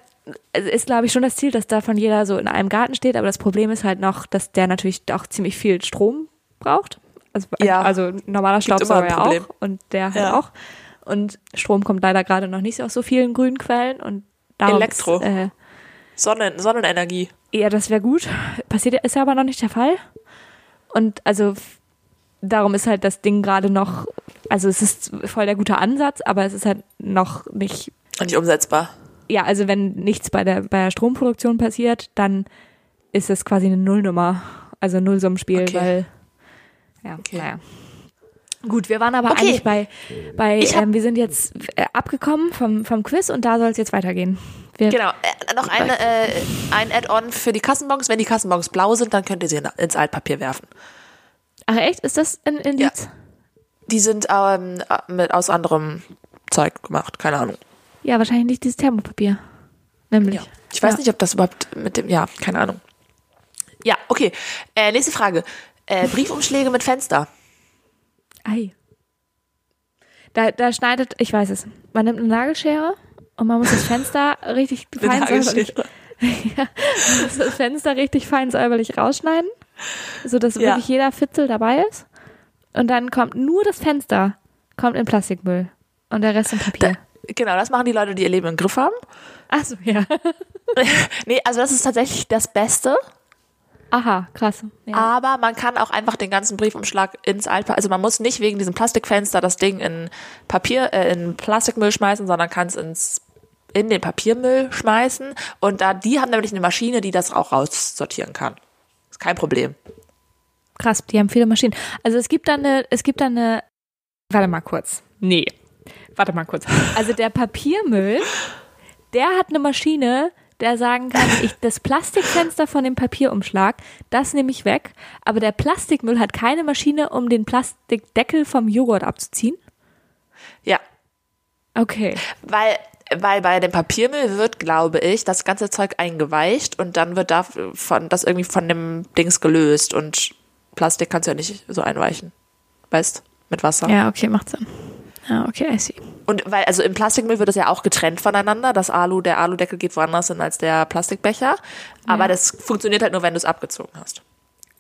ist, glaube ich, schon das Ziel, dass davon jeder so in einem Garten steht, aber das Problem ist halt noch, dass der natürlich auch ziemlich viel Strom braucht. Also, Ja. also normaler Staubsauger ja auch und der halt Ja. auch. Und Strom kommt leider gerade noch nicht aus so vielen grünen Quellen und Elektro. Äh, Sonnen, Sonnenenergie. ja, das wäre gut. Passiert ist ja aber noch nicht der Fall. Und also darum ist halt das Ding gerade noch, also es ist voll der gute Ansatz, aber es ist halt noch nicht, Und nicht umsetzbar. Ja, also wenn nichts bei der, bei der Stromproduktion passiert, dann ist es quasi eine Nullnummer, also ein Nullsummenspiel, Okay. weil, ja, Okay. naja. Gut, wir waren aber Okay. eigentlich bei, bei ähm, wir sind jetzt äh, abgekommen vom, vom Quiz und da soll es jetzt weitergehen. Wir, Genau. Äh, noch eine, äh, ein Add-on für die Kassenbons. Wenn die Kassenbons blau sind, dann könnt ihr sie in, ins Altpapier werfen. Ach echt, ist das ein Indiz? Die sind ähm, mit, aus anderem Zeug gemacht. Keine Ahnung. Ja, wahrscheinlich nicht dieses Thermopapier. Nämlich. Ja. Ich weiß Ja. nicht, ob das überhaupt mit dem, ja, keine Ahnung. Ja, okay. Äh, nächste Frage. Äh, Briefumschläge mit Fenster. Ei. Da, da schneidet, ich weiß es. Man nimmt eine Nagelschere und man muss das Fenster richtig fein säuberlich, ja, man muss das Fenster richtig fein säuberlich rausschneiden, so dass Ja. wirklich jeder Fitzel dabei ist. Und dann kommt nur das Fenster kommt in Plastikmüll und der Rest in Papier. Genau, das machen die Leute, die ihr Leben im Griff haben. Ach so, ja. Nee, also das ist tatsächlich das Beste. Aha, krass. Ja. Aber man kann auch einfach den ganzen Briefumschlag ins Altpapier, also man muss nicht wegen diesem Plastikfenster das Ding in Papier, äh, in Plastikmüll schmeißen, sondern kann es ins in den Papiermüll schmeißen. Und da die haben nämlich eine Maschine, die das auch raussortieren kann. Ist kein Problem. Krass, die haben viele Maschinen. Also es gibt da eine, es gibt da eine, warte mal kurz. Nee, warte mal kurz. Also der Papiermüll, der hat eine Maschine, der sagen kann, ich, das Plastikfenster von dem Papierumschlag, das nehme ich weg. Aber der Plastikmüll hat keine Maschine, um den Plastikdeckel vom Joghurt abzuziehen. Ja, Okay. weil weil bei dem Papiermüll wird, glaube ich, das ganze Zeug eingeweicht und dann wird davon das irgendwie von dem Dings gelöst und Plastik kannst du ja nicht so einweichen. Weißt? Mit Wasser. Ja, okay, macht Sinn. Ja, okay, I see. Und weil, also im Plastikmüll wird es ja auch getrennt voneinander. Das Alu, der Aludeckel geht woanders hin als der Plastikbecher. Aber Ja. das funktioniert halt nur, wenn du es abgezogen hast.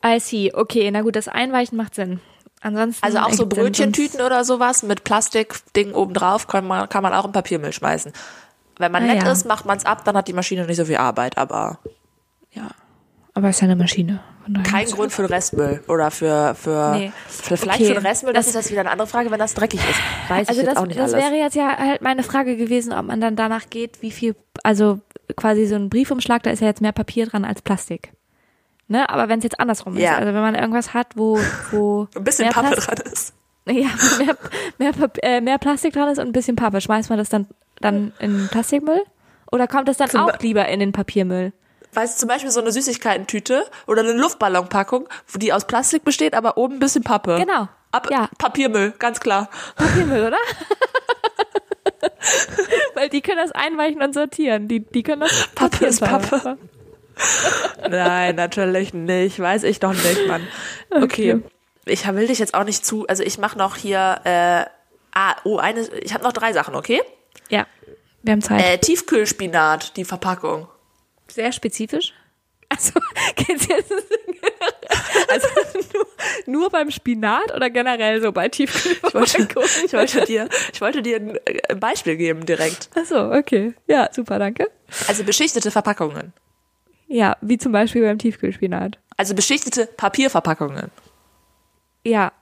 I see. Okay, na gut, das Einweichen macht Sinn. Ansonsten. Also auch so Brötchentüten oder sowas mit Plastikding obendrauf kann man, kann man auch im Papiermüll schmeißen. Wenn man Ah, nett ja. ist, macht man es ab, dann hat die Maschine nicht so viel Arbeit. Aber Ja. Aber es ist ja eine Maschine. Kein Grund für den Restmüll oder für, für, Nee. für vielleicht Okay. für den Restmüll. Das, Das- ist jetzt wieder eine andere Frage, wenn das dreckig ist. Weiß Also ich jetzt das, auch nicht das alles. wäre jetzt ja halt meine Frage gewesen, ob man dann danach geht, wie viel, also quasi so ein Briefumschlag, da ist ja jetzt mehr Papier dran als Plastik. Ne? Aber wenn es jetzt andersrum Ja. ist, also wenn man irgendwas hat, wo, wo Ein bisschen mehr Pappe Plas- dran ist. Ja, mehr, mehr, äh, mehr Plastik dran ist und ein bisschen Pappe. Schmeißt man das dann, dann in Plastikmüll? Oder kommt das dann Zum auch Be- lieber in den Papiermüll? Weißt du, zum Beispiel so eine Süßigkeitentüte oder eine Luftballonpackung, die aus Plastik besteht, aber oben ein bisschen Pappe. Genau. Ab Ja. Papiermüll, ganz klar. Papiermüll, oder? Weil die können das einweichen und sortieren. Die, die können das Pappe ist. Pappe. Nein, natürlich nicht. Weiß ich doch nicht, Mann. Okay. Okay. Ich will dich jetzt auch nicht zu. Also ich mache noch hier. Äh, ah, oh, eine. Ich habe noch drei Sachen, okay? Ja, wir haben Zeit. Äh, Tiefkühlspinat, die Verpackung. Sehr spezifisch. Also, geht's jetzt also nur, nur beim Spinat oder generell so bei Tiefkühlverpackungen? Ich wollte dir, ich wollte dir ein äh, Beispiel geben direkt. Achso, okay. Ja, super, danke. Also beschichtete Verpackungen. Ja, wie zum Beispiel beim Tiefkühlspinat. Also beschichtete Papierverpackungen. Ja.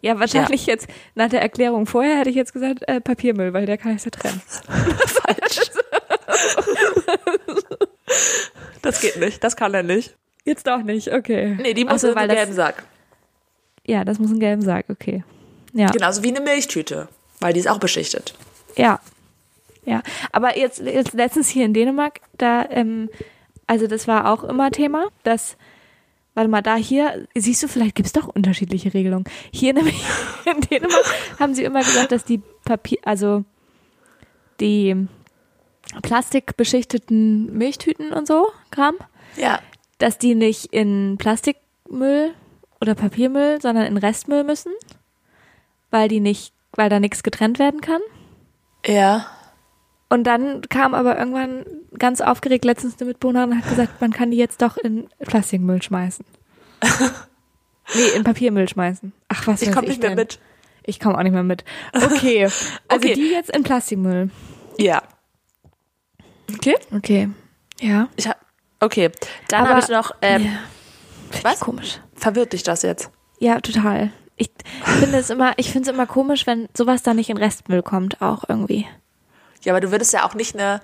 Ja, wahrscheinlich jetzt nach der Erklärung vorher hätte ich jetzt gesagt äh, Papiermüll, weil der kann ich ja trennen. Falsch. das geht nicht. Das kann er nicht. Jetzt doch nicht, okay. Nee, die muss so, in weil den das- gelben Sack. Ja, das muss ein gelben Sack, okay. Ja. Genauso wie eine Milchtüte. Weil die ist auch beschichtet. Ja. Ja. Aber jetzt, jetzt letztens hier in Dänemark, da, ähm, also das war auch immer Thema, dass, warte mal, da hier, siehst du, vielleicht gibt's doch unterschiedliche Regelungen. Hier nämlich in Dänemark haben sie immer gesagt, dass die Papier, also die plastikbeschichteten Milchtüten und so, Kram, Ja. dass die nicht in Plastikmüll oder Papiermüll, sondern in Restmüll müssen, weil die nicht, weil da nichts getrennt werden kann. Ja. Und dann kam aber irgendwann ganz aufgeregt letztens eine Mitbewohnerin und hat gesagt, man kann die jetzt doch in Plastikmüll schmeißen. nee, in Papiermüll schmeißen. Ach, was Ich komme nicht mehr denn? mit. Ich komme auch nicht mehr mit. Okay. Also Okay. die jetzt in Plastikmüll. Ja. Okay. Okay. Ja. Ich hab, okay. Dann habe ich noch. Ähm. Find was? Komisch. Verwirrt dich das jetzt? Ja, total. Ich finde es immer, ich finde es immer komisch, wenn sowas da nicht in Restmüll kommt, auch irgendwie. Ja, aber du würdest ja auch nicht eine.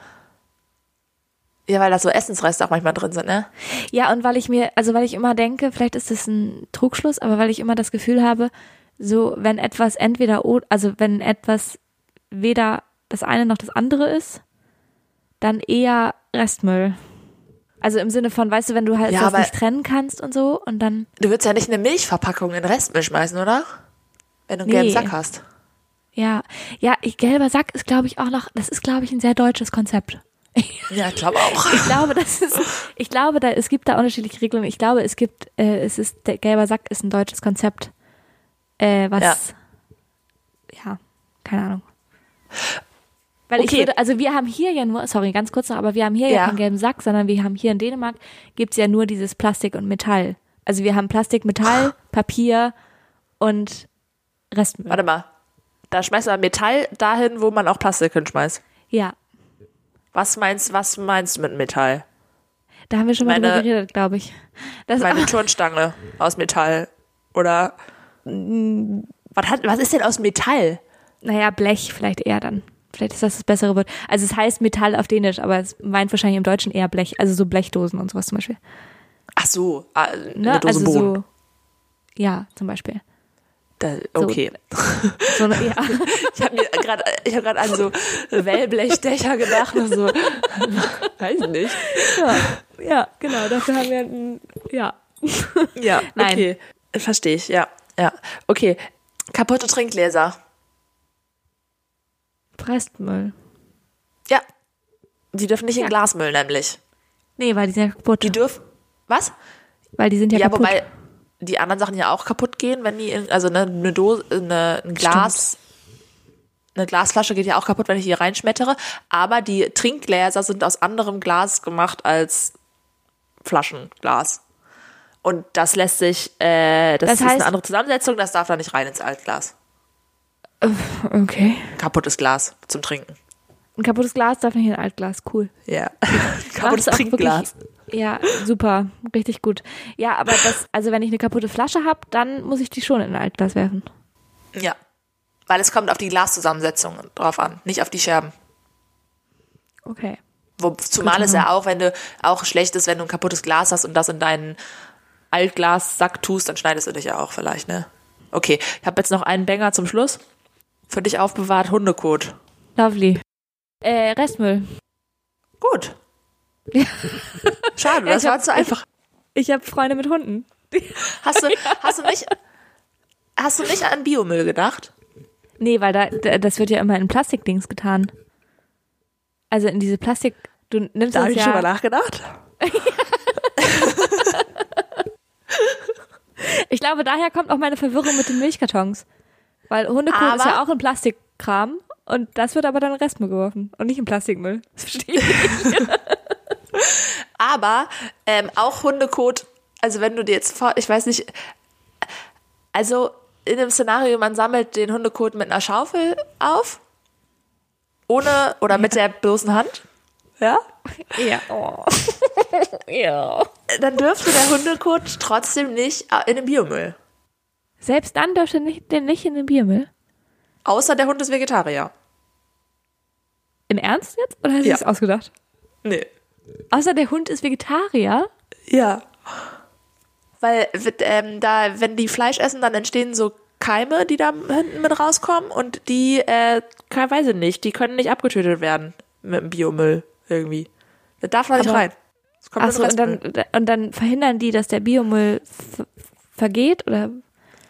Ja, weil da so Essensreste auch manchmal drin sind, ne? Ja, und weil ich mir, also weil ich immer denke, vielleicht ist das ein Trugschluss, aber weil ich immer das Gefühl habe, so wenn etwas entweder, also wenn etwas weder das eine noch das andere ist, dann eher Restmüll. Also im Sinne von, weißt du, wenn du halt Ja, das nicht trennen kannst und so und dann, Du würdest ja nicht eine Milchverpackung in Restmüll schmeißen, oder? Wenn du einen gelben Nee. Sack hast. ja, ja, ich, gelber Sack ist glaube ich auch noch, das ist glaube ich ein sehr deutsches Konzept. Ja, ich glaube auch. Ich glaube, das ist, ich glaube, da, es gibt da unterschiedliche Regelungen. Ich glaube, es gibt, äh, es ist, der gelber Sack ist ein deutsches Konzept, äh, was, Ja. ja, keine Ahnung. Weil ich Okay. würde, also wir haben hier ja nur, sorry, ganz kurz noch, aber wir haben hier ja, Ja. keinen gelben Sack, sondern wir haben hier in Dänemark gibt's ja nur dieses Plastik und Metall. Also wir haben Plastik, Metall, Papier und Restmüll. Warte mal. Da schmeißt man Metall dahin, wo man auch Plastik hinschmeißt. Ja, Was meinst, was meinst du mit Metall? da haben wir schon mal Meine- drüber geredet, glaube ich. Das, Meine Turnstange aus Metall. Oder. Was, hat, was ist denn aus Metall? Naja, Blech vielleicht eher dann. Vielleicht ist das das bessere Wort. Also es heißt Metall auf Dänisch, aber es meint wahrscheinlich im Deutschen eher Blech. Also so Blechdosen und sowas zum Beispiel. Ach so, ah, eine Ne? Dose also Bohnen. so. Ja, zum Beispiel. Da, okay. So eine, ja. Ich habe mir gerade, ich habe gerade an so Wellblechdächer gedacht und so. Weiß nicht. ja, ja, genau. Dafür haben wir ein, ja. Ja, Nein. okay. Verstehe ich, ja. Ja. Okay. Kaputte Trinkgläser. Restmüll. Ja. Die dürfen nicht Ja. in Glasmüll, nämlich. Nee, weil die sind ja kaputt. Die dürfen. Was? weil die sind ja, Ja, kaputt. wobei die anderen Sachen ja auch kaputt gehen, wenn die, in, also eine, eine Dose, eine, ein Glas, eine Glasflasche geht ja auch kaputt, wenn ich die reinschmettere. Aber die Trinkgläser sind aus anderem Glas gemacht als Flaschenglas. Und das lässt sich, äh, das, Das ist heißt- eine andere Zusammensetzung, das darf da nicht rein ins Altglas. Okay. Kaputtes Glas zum Trinken. Ein kaputtes Glas darf nicht in ein Altglas. Cool. Ja. Kaputtes Trinkglas. wirklich- Ja, super. Richtig gut. Ja, aber das, also wenn ich eine kaputte Flasche habe, dann muss ich die schon in ein Altglas werfen. Ja. Weil es kommt auf die Glaszusammensetzung drauf an, nicht auf die Scherben. Okay. Wo, zumal es ja auch, wenn du auch schlecht ist, wenn du ein kaputtes Glas hast und das in deinen Altglas-Sack tust, dann schneidest du dich ja auch vielleicht, ne? Okay, ich habe jetzt noch einen Banger zum Schluss. Für dich aufbewahrt Hundekot. Lovely. Äh, Restmüll. Gut. Schade, das ich hab- war zu einfach. Ich habe Freunde mit Hunden. Hast du, hast du nicht, hast du nicht an Biomüll gedacht? Nee, weil da, da das wird ja immer in Plastikdings getan. Also in diese Plastik. Du nimmst Da habe ich ja. schon mal nachgedacht. Ich glaube, daher kommt auch meine Verwirrung mit den Milchkartons. Weil Hundekot ist ja auch in Plastikkram und das wird aber dann in Restmüll geworfen und nicht in Plastikmüll. Das verstehe ich. nicht. Aber ähm, auch Hundekot, also wenn du dir jetzt vor, ich weiß nicht, also in dem Szenario, man sammelt den Hundekot mit einer Schaufel auf, ohne oder mit der bloßen Hand, ja, ja. Oh. ja. dann dürfte der Hundekot trotzdem nicht äh, in den Biomüll. Selbst dann dürfte nicht, den nicht in den Biermüll. Außer der Hund ist Vegetarier. Im Ernst jetzt? Oder hast du Ja. es ausgedacht? Nee. Außer der Hund ist Vegetarier. Ja. Weil ähm, da, wenn die Fleisch essen, dann entstehen so Keime, die da hinten mit rauskommen und die, äh, keine weiß ich nicht, die können nicht abgetötet werden mit dem Biomüll irgendwie. Das darf da nicht rein. Das kommt Achso, und dann, und dann verhindern die, dass der Biomüll ver- vergeht? Oder?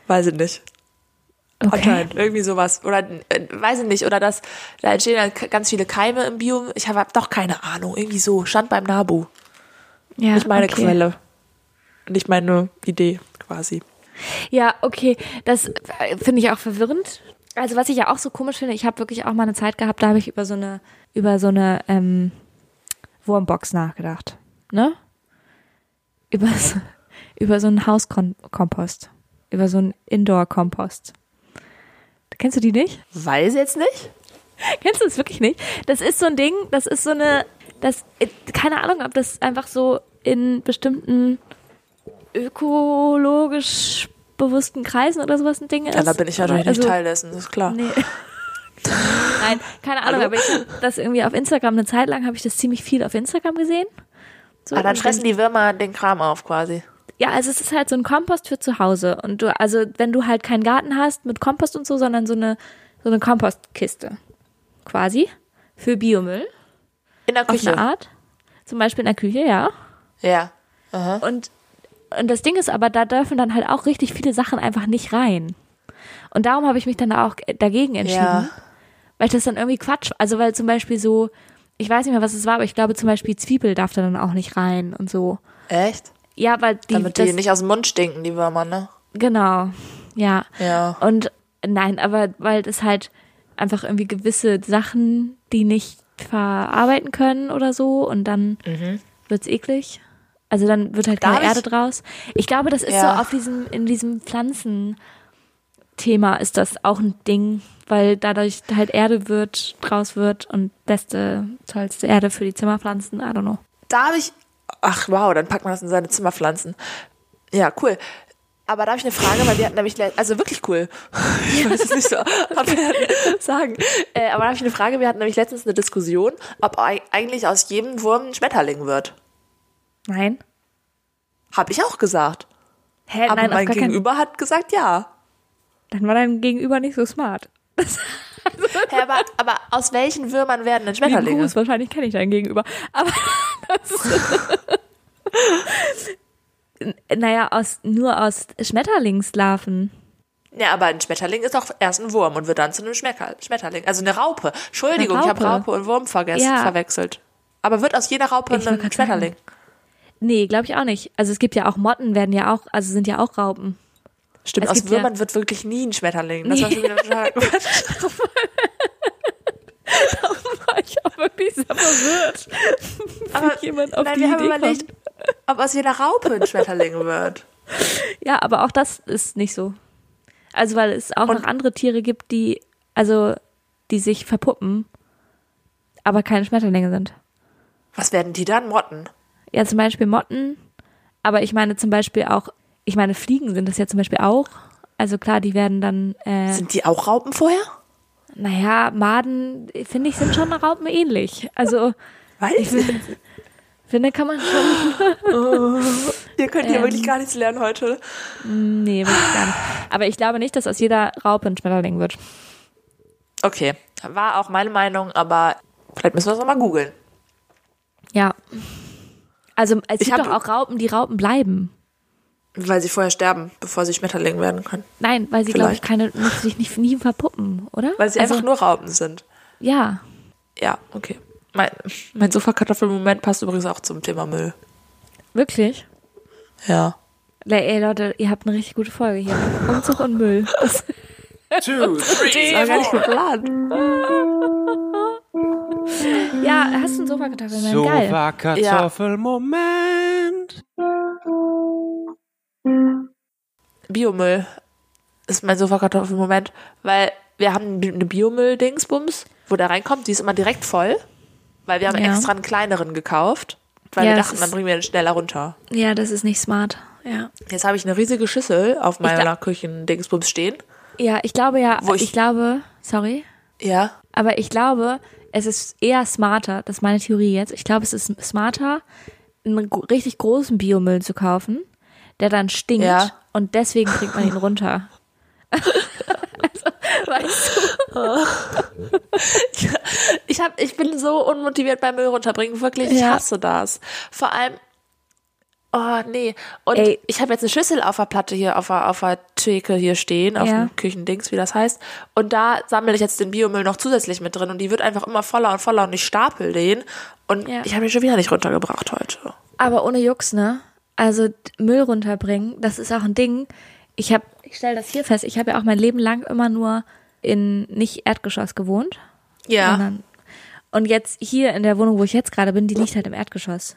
Weiß ich nicht. Okay. Anscheinend. Irgendwie sowas. Oder, äh, weiß ich nicht. Oder das, da entstehen dann k- ganz viele Keime im Biom. Ich habe doch keine Ahnung. Irgendwie so. Stand beim Nabu. Ja, Nicht meine okay. Quelle. Nicht meine Idee, quasi. Ja, okay. Das äh, finde ich auch verwirrend. Also was ich ja auch so komisch finde, ich habe wirklich auch mal eine Zeit gehabt, da habe ich über so eine über so eine ähm, Wurmbox nachgedacht, ne? Über so, über so einen Hauskompost, über so einen Indoor-Kompost. Kennst du die nicht? Weiß jetzt nicht. Kennst du das wirklich nicht? Das ist so ein Ding, das ist so eine, das, keine Ahnung, ob das einfach so in bestimmten ökologisch bewussten Kreisen oder sowas ein Ding ist. Ja, da bin ich natürlich Also- nicht Teil dessen, das ist klar. Nee. Nein, keine Ahnung, Hallo? aber ich habe das irgendwie auf Instagram, eine Zeit lang habe ich das ziemlich viel auf Instagram gesehen. So, Ah, dann fressen die Würmer den Kram auf quasi. Ja, also es ist halt so ein Kompost für zu Hause. Und du, also wenn du halt keinen Garten hast mit Kompost und so, sondern so eine, so eine Kompostkiste. Quasi. Für Biomüll. In der Auf eine Küche. Art. Zum Beispiel in der Küche, ja. Ja. Aha. Und, und das Ding ist aber, da dürfen dann halt auch richtig viele Sachen einfach nicht rein. Und darum habe ich mich dann auch dagegen entschieden. Ja. Weil das dann irgendwie Quatsch, also weil zum Beispiel so, ich weiß nicht mehr, was es war, aber ich glaube zum Beispiel Zwiebel darf da dann auch nicht rein und so. Echt? Ja, weil die, Damit das, die nicht aus dem Mund stinken, die Würmer, ne? genau, ja. Ja. Und nein, aber weil das halt einfach irgendwie gewisse Sachen, die nicht verarbeiten können oder so und dann wird's eklig. Also dann wird halt keine Erde draus. Ich glaube, das ist Ja. so auf diesem, in diesem Pflanzenthema ist das auch ein Ding, weil dadurch halt Erde wird, draus wird und beste, tollste Erde für die Zimmerpflanzen, I don't know. Da habe ich. Ach wow, dann packt man das in seine Zimmerpflanzen. Ja, cool. Aber da habe ich eine Frage, weil wir hatten nämlich, also wirklich cool. Ich weiß es nicht so sagen. Äh, aber da habe ich eine Frage, wir hatten nämlich letztens eine Diskussion, ob ei- eigentlich aus jedem Wurm ein Schmetterling wird. Nein? Habe ich auch gesagt. Hä, Aber nein, mein Gegenüber hat gesagt ja. Dann war dein Gegenüber nicht so smart. Hä, aber, aber aus welchen Würmern werden denn Schmetterlinge? Gruß, wahrscheinlich kenne ich deinen Gegenüber. Aber naja, aus, nur aus Schmetterlingslarven. Ja, aber ein Schmetterling ist doch erst ein Wurm und wird dann zu einem Schmecker, Schmetterling. Also eine Raupe. Entschuldigung, Eine ich habe Raupe. Raupe und Wurm vergessen, Ja. verwechselt. Aber wird aus jeder Raupe Ich ein Schmetterling? Nee, glaube ich auch nicht. Also es gibt ja auch Motten, werden ja auch, also sind ja auch Raupen. Stimmt, Es aus gibt ja- Würmern wird wirklich nie ein Schmetterling. Das war schon wieder total War ich auch wirklich sehr verwirrt. Aber jemand auf nein, die wir haben Idee überlegt, ob aus jeder Raupe ein Schmetterling wird. Ja, aber auch das ist nicht so. Also weil es auch Und- noch andere Tiere gibt, die, also die sich verpuppen, aber keine Schmetterlinge sind. Was werden die dann? Motten. Ja, zum Beispiel Motten, aber ich meine zum Beispiel auch, ich meine Fliegen sind das ja zum Beispiel auch. Also klar, die werden dann, äh, Sind die auch Raupen vorher? naja, Maden, finde ich, sind schon Raupen ähnlich. Also Weiß ich ich. finde kann man schon. Ihr könnt hier Ähm. wirklich gar nichts lernen heute. nee, wirklich gar nicht. Aber ich glaube nicht, dass aus jeder Raupe ein Schmetterling wird. Okay, war auch meine Meinung, aber vielleicht müssen wir es nochmal googeln. Ja. Also es Ich gibt doch auch Raupen, die Raupen bleiben. Weil sie vorher sterben, bevor sie Schmetterling werden können. Nein, weil sie, glaube ich, keine, sich nicht nie verpuppen, oder? Weil sie also, einfach nur Raupen sind. Ja. Ja, okay. Mein, mein Sofakartoffel-Moment passt übrigens auch zum Thema Müll. Wirklich? Ja. Le- Ey, Leute, ihr habt eine richtig gute Folge hier. Umzug und Müll. Das, Two, three, Das war gar nicht geplant. ja, hast du einen Sofakartoffel? Geil. Sofa-Kartoffel-Moment. Biomüll ist mein Sofakartoffel-Moment, weil wir haben eine Biomüll-Dingsbums, wo der reinkommt, die ist immer direkt voll, weil wir haben Ja. extra einen kleineren gekauft, weil Ja, wir dachten, dann bringen wir den schneller runter. Ja, das ist nicht smart. Ja. Jetzt habe ich eine riesige Schüssel auf meiner Küchen-Dingsbums stehen. Ja, ich glaube ja, Wo ich, ich- glaube, sorry, Ja. aber ich glaube, es ist eher smarter, das ist meine Theorie jetzt, ich glaube, es ist smarter, einen richtig großen Biomüll zu kaufen, der dann stinkt Ja. und deswegen bringt man ihn runter. also, weißt du? Ich, hab, ich bin so unmotiviert beim Müll runterbringen, wirklich. Ich Ja. hasse das. Vor allem, oh nee. Und Ey. ich habe jetzt eine Schüssel auf der Platte hier, auf der, auf der Theke hier stehen, auf Ja. dem Küchendings, wie das heißt. Und da sammle ich jetzt den Biomüll noch zusätzlich mit drin und die wird einfach immer voller und voller und ich stapel den. Und Ja. ich habe ihn schon wieder nicht runtergebracht heute. Aber ohne Jux, ne? Also Müll runterbringen, das ist auch ein Ding. Ich habe, ich stelle das hier fest, ich habe ja auch mein Leben lang immer nur in nicht Erdgeschoss gewohnt. sondern- Und jetzt hier in der Wohnung, wo ich jetzt gerade bin, die liegt halt im Erdgeschoss.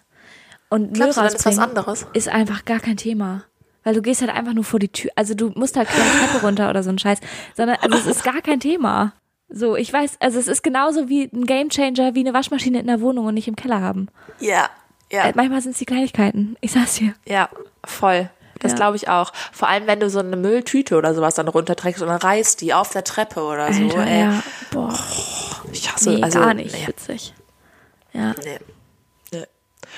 Und Müll Glaubst du, dann ist was anderes? ist einfach gar kein Thema. Weil du gehst halt einfach nur vor die Tür. Also du musst halt keine Treppe runter oder so ein Scheiß. Sondern also es ist gar kein Thema. So, ich weiß, also es ist genauso wie ein Gamechanger, wie eine Waschmaschine in der Wohnung und nicht im Keller haben. Ja, ja. Äh, manchmal sind es die Kleinigkeiten. Ich sag's dir. Ja, voll. Das Ja. glaube ich auch. Vor allem, wenn du so eine Mülltüte oder sowas dann runterträgst und dann reißt die auf der Treppe oder so. Alter, ey. ja. Boah, Ich hasse nee, also, gar nicht Nee, witzig. Ja. nee. Nee.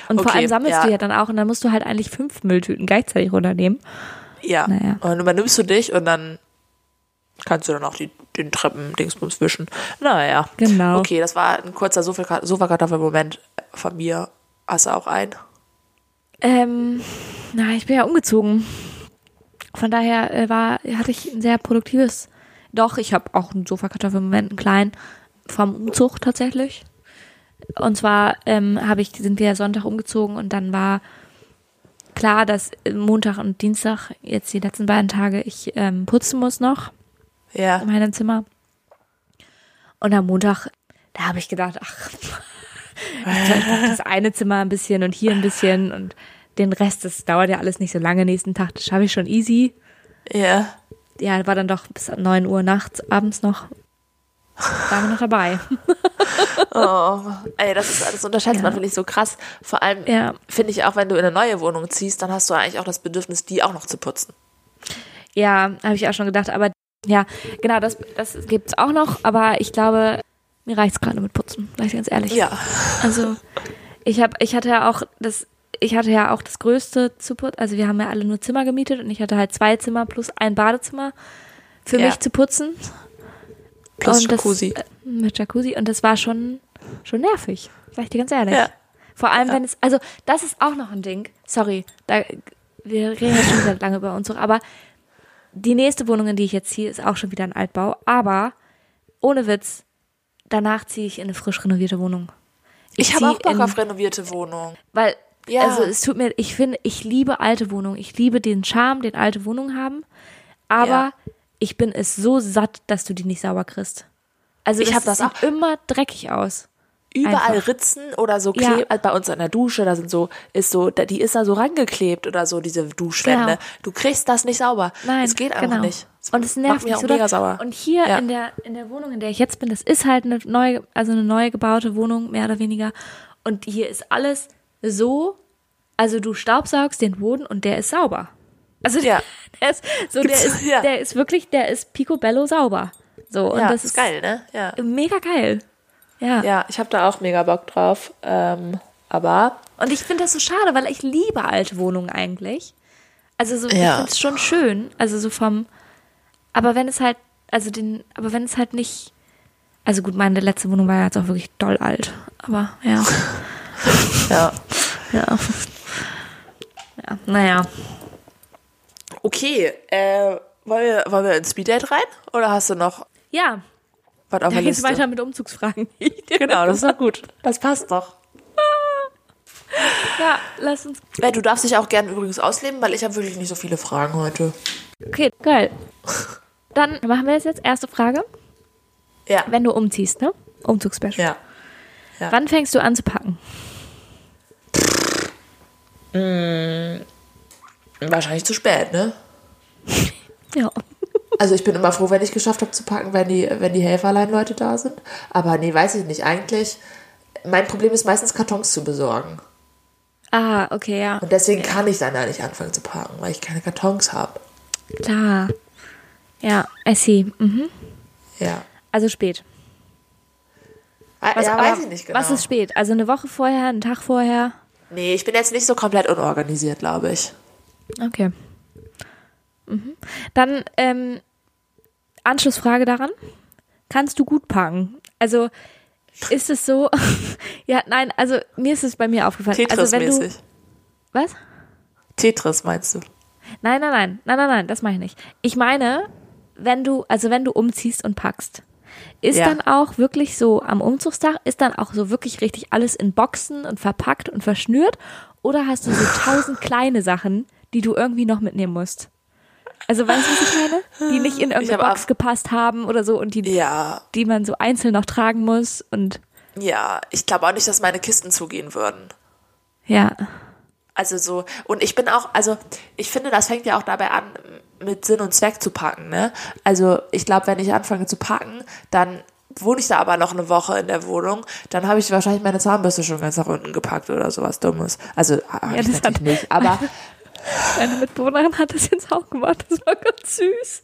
Und vor Okay, allem sammelst ja. du ja dann auch und dann musst du halt eigentlich fünf Mülltüten gleichzeitig runternehmen. Ja. Naja. Und dann übernimmst du dich und dann kannst du dann auch die, den Treppen-Dingsbums wischen. Naja. Genau. Okay, das war ein kurzer Sofa- Sofakartoffel-Moment von mir. Hast du auch einen? Ähm, na, ich bin ja umgezogen. Von daher äh, war, hatte ich ein sehr produktives. Doch, ich habe auch einen Sofakartoffelmoment, einen kleinen, vom Umzug tatsächlich. Und zwar ähm, habe ich, sind wir ja Sonntag umgezogen und dann war klar, dass Montag und Dienstag, jetzt die letzten beiden Tage, ich ähm, putzen muss noch Ja. in meinem Zimmer. Und am Montag, da habe ich gedacht, ach, das eine Zimmer ein bisschen und hier ein bisschen und den Rest, das dauert ja alles nicht so lange. Nächsten Tag, das schaffe ich schon easy. Ja. Ja, war dann doch bis 9 Uhr nachts, abends noch. Waren wir noch dabei. Oh, ey, das ist das unterschätzt man, finde ich, so krass. Vor allem Ja. finde ich auch, wenn du in eine neue Wohnung ziehst, dann hast du eigentlich auch das Bedürfnis, die auch noch zu putzen. Ja, habe ich auch schon gedacht. Aber ja, genau, das, das gibt's auch noch. Aber ich glaube, mir reicht's gerade mit Putzen, sag ich ganz ehrlich. Ja. Also ich habe, ich hatte ja auch das, ich hatte ja auch das größte zu putzen. Also wir haben ja alle nur Zimmer gemietet und ich hatte halt zwei Zimmer plus ein Badezimmer für Ja. mich zu putzen. Plus Und Jacuzzi. Das, äh, mit Jacuzzi und das war schon, schon nervig, sag ich dir ganz ehrlich. Ja. Vor allem, wenn es, also das ist auch noch ein Ding. Sorry, da, wir reden jetzt schon wieder lange über uns, aber die nächste Wohnung, in die ich jetzt ziehe, ist auch schon wieder ein Altbau. Aber ohne Witz, danach ziehe ich in eine frisch renovierte Wohnung. Ich habe ziehe auch Bock in- auf renovierte Wohnungen. weil, Ja. also es tut mir, ich finde, ich liebe alte Wohnungen. Ich liebe den Charme, den alte Wohnungen haben. Aber Ja. ich bin es so satt, dass du die nicht sauber kriegst. Also Ich das hab das sieht auch. immer dreckig aus. Überall Einfach. Ritzen oder so Ja. kleb, also bei uns in der Dusche, da sind so, ist so, da- die ist da so rangeklebt oder so, diese Duschwände. Genau. Du kriegst das nicht sauber. Nein, Es geht einfach genau. nicht. Es Und es nervt mich auch mega sauer. Und hier Ja. in der in der Wohnung, in der ich jetzt bin, das ist halt eine neue, also eine neu gebaute Wohnung mehr oder weniger. Und hier ist alles so, also du staubsaugst den Boden und der ist sauber. Also Ja. der ist so, der ist, ja. der ist wirklich, der ist picobello sauber. So und ja, das ist geil, ne? Ja. mega geil. Ja. Ja, ich habe da auch mega Bock drauf. Ähm, Aber Und ich finde das so schade, weil ich liebe alte Wohnungen eigentlich. Also so, ich Ja. finde es schon schön. Also so vom, aber wenn es halt, also den, aber wenn es halt nicht, also gut, meine letzte Wohnung war ja jetzt auch wirklich doll alt. Aber ja, ja. ja. Ja, naja. Okay, äh, wollen wir, wollen wir ins Speeddate rein? Oder hast du noch Ja, was auf da der geht's Liste? weiter mit Umzugsfragen. Genau, das ist doch gut. Das passt doch. ja, lass uns. Äh, du darfst dich auch gerne übrigens ausleben, weil ich habe wirklich nicht so viele Fragen heute. Okay, geil. Dann machen wir das jetzt. Erste Frage. Ja. Wenn du umziehst, ne? Umzugsspecial. Ja. Wann fängst du an zu packen? Wahrscheinlich zu spät, ne? Ja. Also ich bin immer froh, wenn ich geschafft habe zu packen, wenn die, wenn die Helferlein-Leute da sind. Aber nee, weiß ich nicht. Eigentlich, mein Problem ist meistens Kartons zu besorgen. Ah, okay, ja. Und deswegen kann ich dann da nicht anfangen zu packen, weil ich keine Kartons habe. Klar. Ja, I see. Mhm. Ja. Also spät. Was, ja, weiß ich nicht genau. Was ist spät? Also eine Woche vorher, einen Tag vorher? Nee, ich bin jetzt nicht so komplett unorganisiert, glaube ich. Okay. Mhm. Dann ähm, Anschlussfrage daran. Kannst du gut packen? Also ist es so? ja, nein, also mir ist es bei mir aufgefallen. Also wenn du, Tetris-mäßig. was? Tetris meinst du? Nein, nein, nein, nein, nein, nein, das meine ich nicht. Ich meine, wenn du, also wenn du umziehst und packst, ist Ja. dann auch wirklich so am Umzugstag, ist dann auch so wirklich richtig alles in Boxen und verpackt und verschnürt? Oder hast du so tausend kleine Sachen, die du irgendwie noch mitnehmen musst? Also weißt du, was ich meine? Die nicht in irgendeine Box gepasst haben oder so und die, Ja, die man so einzeln noch tragen muss und ja. Ich glaube auch nicht, dass meine Kisten zugehen würden. ja. Also so, und ich bin auch, also ich finde, das fängt ja auch dabei an, mit Sinn und Zweck zu packen, ne? Also ich glaube, wenn ich anfange zu packen, dann wohne ich da aber noch eine Woche in der Wohnung, dann habe ich wahrscheinlich meine Zahnbürste schon ganz nach unten gepackt oder sowas Dummes. Also Ja, ich das natürlich hat- nicht, aber Meine Mitbewohnerin hat das jetzt auch gemacht. Das war ganz süß.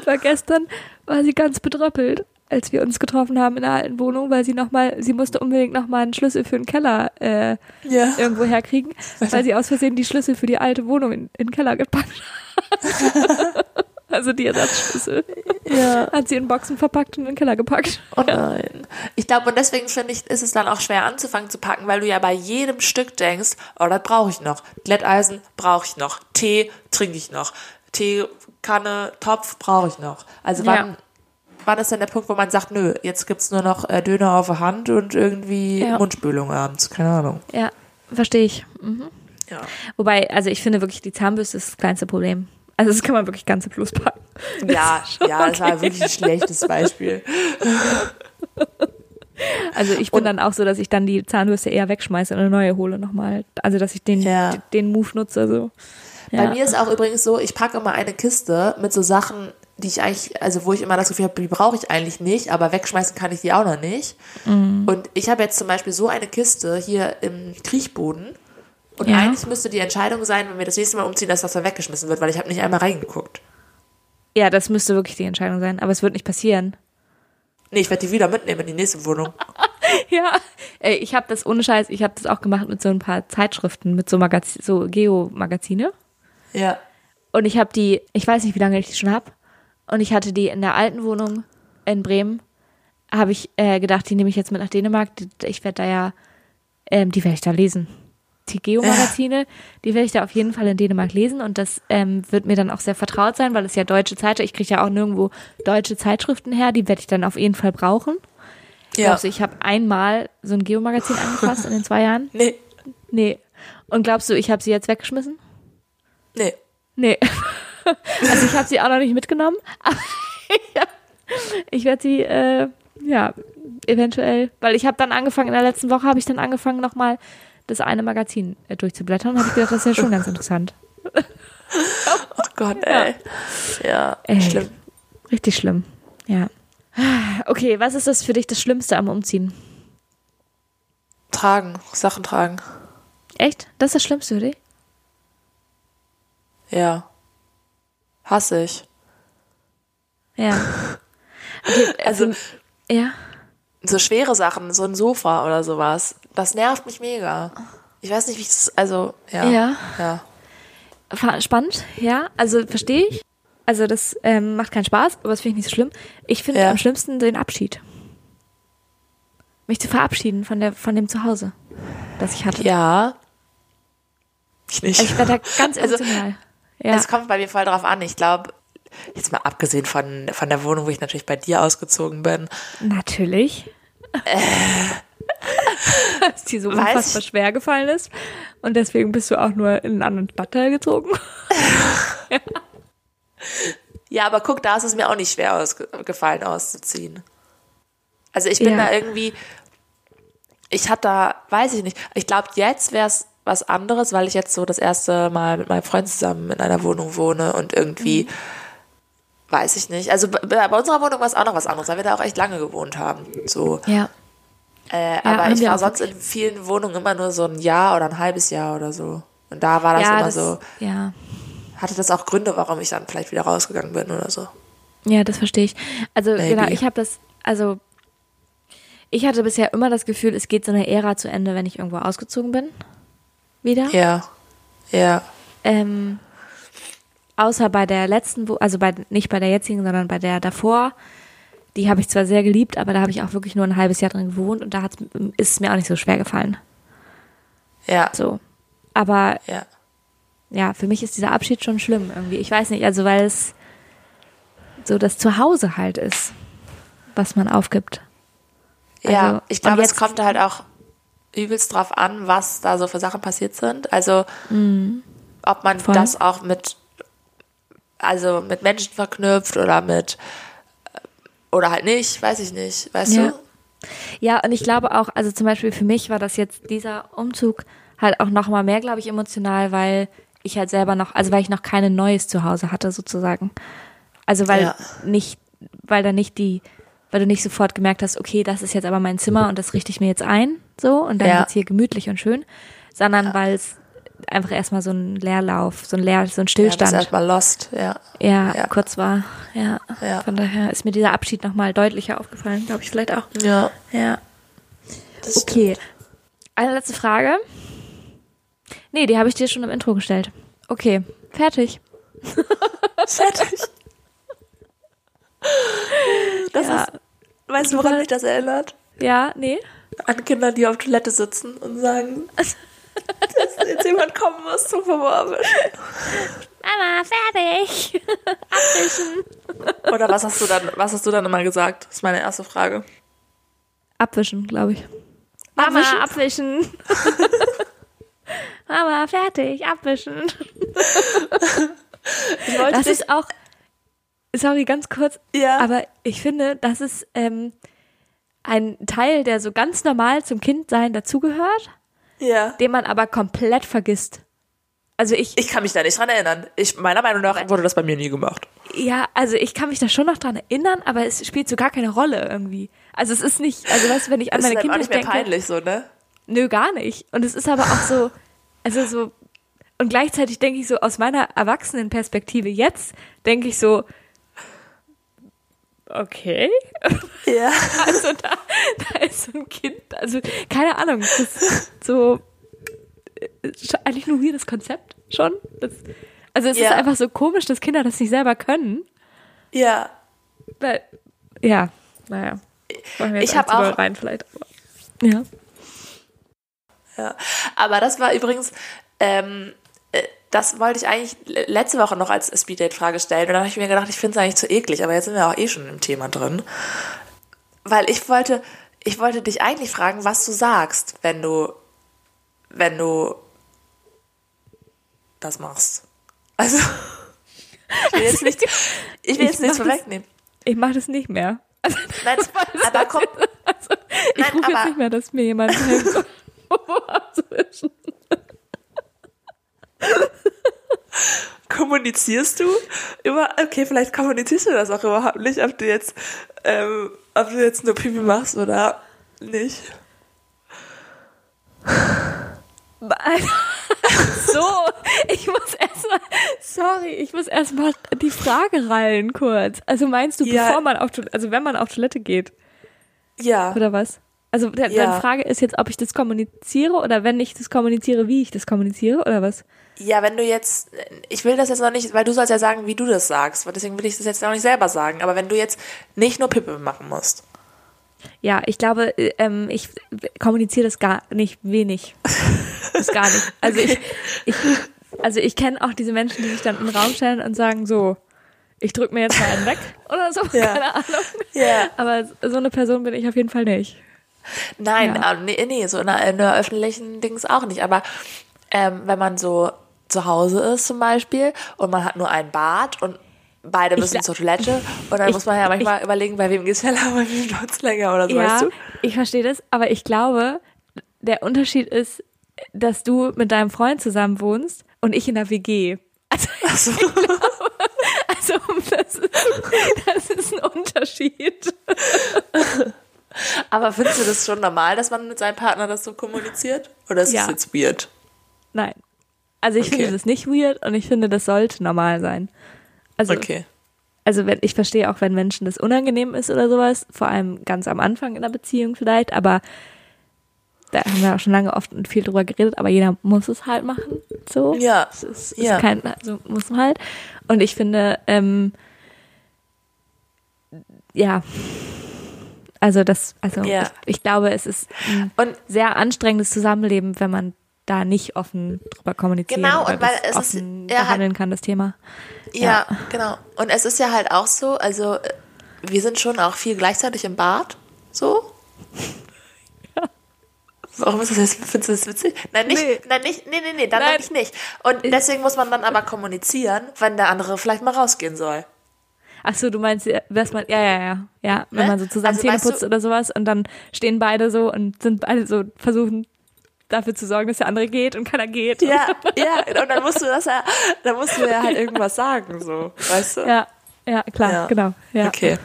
Sie war gestern, war sie ganz bedröppelt, als wir uns getroffen haben in der alten Wohnung, weil sie noch mal, sie musste unbedingt noch mal einen Schlüssel für den Keller äh, Ja. irgendwo herkriegen, weil sie aus Versehen die Schlüssel für die alte Wohnung in, in den Keller gepackt hat. also die Ersatzschlüssel. ja. Hat sie in Boxen verpackt und in den Keller gepackt. Oh nein. Ich glaube, und deswegen finde ich, ist es dann auch schwer anzufangen zu packen, weil du ja bei jedem Stück denkst, oh, das brauche ich noch. Glätteisen brauche ich noch. Tee trinke ich noch. Teekanne, Topf brauche ich noch. Also wann, Ja. wann ist denn der Punkt, wo man sagt, nö, jetzt gibt's nur noch äh, Döner auf der Hand und irgendwie Ja. Mundspülung abends. Keine Ahnung. Ja, verstehe ich. Mhm. Ja. Wobei, also ich finde wirklich, die Zahnbürste ist das kleinste Problem. Also das kann man wirklich ganze Plus packen. Ja, schon ja, das war okay. wirklich ein schlechtes Beispiel. Also ich bin Und- dann auch so, dass ich dann die Zahnbürste eher wegschmeiße und eine neue hole nochmal. Also dass ich den, Ja. den Move nutze. So. Ja. Bei mir ist auch übrigens so, ich packe immer eine Kiste mit so Sachen, die ich eigentlich, also wo ich immer das Gefühl habe, die brauche ich eigentlich nicht, aber wegschmeißen kann ich die auch noch nicht. Mhm. Und ich habe jetzt zum Beispiel so eine Kiste hier im Kriechboden. Und Ja. eigentlich müsste die Entscheidung sein, wenn wir das nächste Mal umziehen, dass das dann weggeschmissen wird, weil ich habe nicht einmal reingeguckt. ja, das müsste wirklich die Entscheidung sein. Aber es wird nicht passieren. Nee, ich werde die wieder mitnehmen in die nächste Wohnung. Ja. Ey, ich habe das ohne Scheiß, ich habe das auch gemacht mit so ein paar Zeitschriften, mit so, Magaz so Geo-Magazine. Ja. Und ich habe die, ich weiß nicht, wie lange ich die schon habe. Und ich hatte die in der alten Wohnung in Bremen. Habe ich äh, gedacht, die nehme ich jetzt mit nach Dänemark. Ich werde da ja, ähm, die werde ich da lesen. Die Geo-Magazine, die werde ich da auf jeden Fall in Dänemark lesen. Und das ähm, wird mir dann auch sehr vertraut sein, weil es ja deutsche Zeitschriften, ich kriege ja auch nirgendwo deutsche Zeitschriften her. Die werde ich dann auf jeden Fall brauchen. Ja. Glaubst du, ich habe einmal so ein Geo-Magazin angefasst in den zwei Jahren? Nee. Nee. Und glaubst du, ich habe sie jetzt weggeschmissen? Nee. Nee. Also ich habe sie auch noch nicht mitgenommen, aber ich, ich werde sie, äh, ja, eventuell, weil ich habe dann angefangen, in der letzten Woche habe ich dann angefangen, nochmal das eine Magazin äh, durchzublättern und habe gedacht, das ist ja schon ganz interessant. Oh Gott, ey. Ja, Ey. schlimm. Richtig schlimm, ja. Okay, was ist das für dich das Schlimmste am Umziehen? Tragen, Sachen tragen. Echt? Das ist das Schlimmste für dich? Ja. Hasse ich. Ja. Okay, Also, ja. So schwere Sachen, so ein Sofa oder sowas, das nervt mich mega. Ich weiß nicht, wie ich das, also, ja. Ja. ja. Spannend, ja. Also verstehe ich. Also das ähm, macht keinen Spaß, aber das finde ich nicht so schlimm. Ich finde Ja. am schlimmsten den Abschied. Mich zu verabschieden von der von dem Zuhause, das ich hatte. Ja. Ich nicht. Also ich werde da ganz Also, emotional. ja. Es kommt bei mir voll drauf an. Ich glaube, jetzt mal abgesehen von, von der Wohnung, wo ich natürlich bei dir ausgezogen bin, Natürlich. Dass dir so Äh. Unfassbar ich- schwer gefallen ist. Und deswegen bist du auch nur in einen anderen Stadtteil gezogen. Ja, aber guck, da ist es mir auch nicht schwer gefallen auszuziehen. Also ich bin Ja. da irgendwie, ich hatte da, weiß ich nicht, ich glaube, jetzt wäre es was anderes, weil ich jetzt so das erste Mal mit meinem Freund zusammen in einer Wohnung wohne und irgendwie, Mhm. Weiß ich nicht. Also bei, bei unserer Wohnung war es auch noch was anderes, weil wir da auch echt lange gewohnt haben. So. Ja. Äh, aber haben ich war sonst in vielen Wohnungen immer nur so ein Jahr oder ein halbes Jahr oder so. Und da war das ja, immer das, so, ja. hatte das auch Gründe, warum ich dann vielleicht wieder rausgegangen bin oder so. Ja, das verstehe ich. Also Maybe. genau, ich habe das, also ich hatte bisher immer das Gefühl, es geht so eine Ära zu Ende, wenn ich irgendwo ausgezogen bin. Wieder. Ja. Ja. Ähm, außer bei der letzten, also bei nicht bei der jetzigen, sondern bei der davor. Die habe ich zwar sehr geliebt, aber da habe ich auch wirklich nur ein halbes Jahr drin gewohnt und da hat's, ist es mir auch nicht so schwer gefallen. Ja. So. Aber Ja. ja, für mich ist dieser Abschied schon schlimm irgendwie. Ich weiß nicht, also weil es so das Zuhause halt ist, was man aufgibt. Ja, Also, ich glaube, es jetzt- kommt halt auch übelst drauf an, was da so für Sachen passiert sind. Also, ob man Mhm. Voll. das auch mit, also mit Menschen verknüpft oder mit, oder halt nicht, weiß ich nicht, weißt Ja. du? Ja, und ich glaube auch, also zum Beispiel für mich war das jetzt dieser Umzug halt auch noch mal mehr, glaube ich, emotional, weil ich halt selber noch, also weil ich noch keine neues Zuhause hatte sozusagen. Also weil Ja. nicht, weil da nicht die, weil du nicht sofort gemerkt hast, okay, das ist jetzt aber mein Zimmer und das richte ich mir jetzt ein, so und dann Ja. wird's hier gemütlich und schön, sondern weil es einfach erstmal so ein Leerlauf, so ein Leer, so ein Ja, Stillstand erstmal lost, ja. ja, Ja. kurz war. Ja. Ja. Von daher ist mir dieser Abschied nochmal deutlicher aufgefallen, glaube ich, vielleicht auch. Ja. Ja. Das Okay. Eine letzte Frage. Nee, die habe ich dir schon im Intro gestellt. Okay, fertig. Fertig. Das Ja. ist, weißt du, woran mich das erinnert? Ja, nee. An Kinder, die auf Toilette sitzen und sagen, dass jetzt jemand kommen muss zum Verwurzeln. Mama, fertig. Abwischen. Oder was hast du dann, was hast du dann immer gesagt? Das ist meine erste Frage. Abwischen, glaube ich. Mama, abwischen. Mama, fertig, abwischen. Das ist auch, sorry, ganz kurz, ja, aber ich finde, das ist ähm, ein Teil, der so ganz normal zum Kindsein dazugehört, ja. den man aber komplett vergisst. Also ich, Ich kann mich da nicht dran erinnern. Ich, meiner Meinung nach wurde das bei mir nie gemacht. ja, also ich kann mich da schon noch dran erinnern, aber es spielt so gar keine Rolle irgendwie. Also es ist nicht, also weißt du, wenn ich an ist meine dann auch Kindheit nicht mehr denke, peinlich so, ne? nö, gar nicht. Und es ist aber auch so, also so, und gleichzeitig denke ich so aus meiner Erwachsenenperspektive jetzt, denke ich so, okay. Ja. Also da, da ist so ein Kind, also keine Ahnung, das ist so äh, eigentlich nur weirdes Konzept schon. Das, also es Ja. ist einfach so komisch, dass Kinder das nicht selber können. Ja. Weil, ja, naja. Ich hab nicht zu doll auch- rein vielleicht. Ja. Ja, aber das war übrigens, ähm, äh, das wollte ich eigentlich le- letzte Woche noch als Speeddate-Frage stellen. Und dann habe ich mir gedacht, ich finde es eigentlich zu eklig, aber jetzt sind wir auch eh schon im Thema drin. Weil ich wollte, ich wollte dich eigentlich fragen, was du sagst, wenn du, wenn du das machst. Also, ich will jetzt nicht, ich will Ich jetzt nichts mach das- vorwegnehmen. Ich mache das nicht mehr. Also, Nein, aber komm, also, ich Nein, rufe jetzt nicht mehr, dass mir jemand hilft. kommunizierst du immer, okay, vielleicht kommunizierst du das auch überhaupt nicht, ob du jetzt, ähm, ob du jetzt nur Pipi machst oder nicht. So, ich muss erstmal, sorry, ich muss erstmal die Frage rallen kurz. Also meinst du, Ja. bevor man auf also wenn man auf Toilette geht? Ja. Oder was? Also der, Ja. deine Frage ist jetzt, ob ich das kommuniziere oder wenn ich das kommuniziere, wie ich das kommuniziere oder was? Ja, wenn du jetzt, ich will das jetzt noch nicht, weil du sollst ja sagen, wie du das sagst, weil deswegen will ich das jetzt noch nicht selber sagen, aber wenn du jetzt nicht nur Pippe machen musst. Ja, ich glaube, äh, ähm, ich kommuniziere das gar nicht wenig. Das gar nicht. Also ich, ich also ich kenne auch diese Menschen, die sich dann in den Raum stellen und sagen so, ich drück mir jetzt mal einen weg oder so, Ja. keine Ahnung. Ja. Aber so eine Person bin ich auf jeden Fall nicht. Nein, Ja. äh, nee, nee, so in einer, in einer öffentlichen Dings auch nicht. Aber ähm, wenn man so zu Hause ist zum Beispiel und man hat nur ein Bad und beide Ich müssen sa- zur Toilette und dann Ich- muss man ja manchmal überlegen, bei wem geht's schneller, bei wem dauert's länger oder so, ja, weißt du? ich verstehe das, aber ich glaube, der Unterschied ist, dass du mit deinem Freund zusammen wohnst und ich in der WG. Also, ich glaube, also das, das ist ein Unterschied. Aber findest du das schon normal, dass man mit seinem Partner das so kommuniziert? Oder ist Ja. das jetzt weird? Nein. Also ich Okay. finde das nicht weird und ich finde, das sollte normal sein. Also, Okay. also wenn, ich verstehe auch, wenn Menschen das unangenehm ist oder sowas, vor allem ganz am Anfang in der Beziehung vielleicht, aber da haben wir auch schon lange oft und viel drüber geredet, aber jeder muss es halt machen. So. Ja. Es ist, ist Ja. kein, also muss man halt. Und ich finde, ähm, ja, also das, also Ja. ich, ich glaube, es ist ein Und sehr anstrengendes Zusammenleben, wenn man da nicht offen drüber kommunizieren Genau, und weil es ist- offen er hat- behandeln kann, das Thema. Ja, genau. Und es ist ja halt auch so, also äh, wir sind schon auch viel gleichzeitig im Bad, so. Warum ist das jetzt, findest du das witzig? Nein, nicht, Nee. nein, nicht, nee, nee, nee, dann Nein. wirklich nicht. Und deswegen muss man dann aber kommunizieren, wenn der andere vielleicht mal rausgehen soll. Ach so, du meinst, dass man, ja, ja, ja, ja, wenn Ne? man so zusammen Also, Zähne putzt oder sowas und dann stehen beide so und sind beide so versuchen dafür zu sorgen, dass der andere geht und keiner geht. Ja, ja, und dann musst du das ja, dann musst du ja halt irgendwas sagen, so, weißt du? ja, ja, klar, Ja. genau, ja, Okay.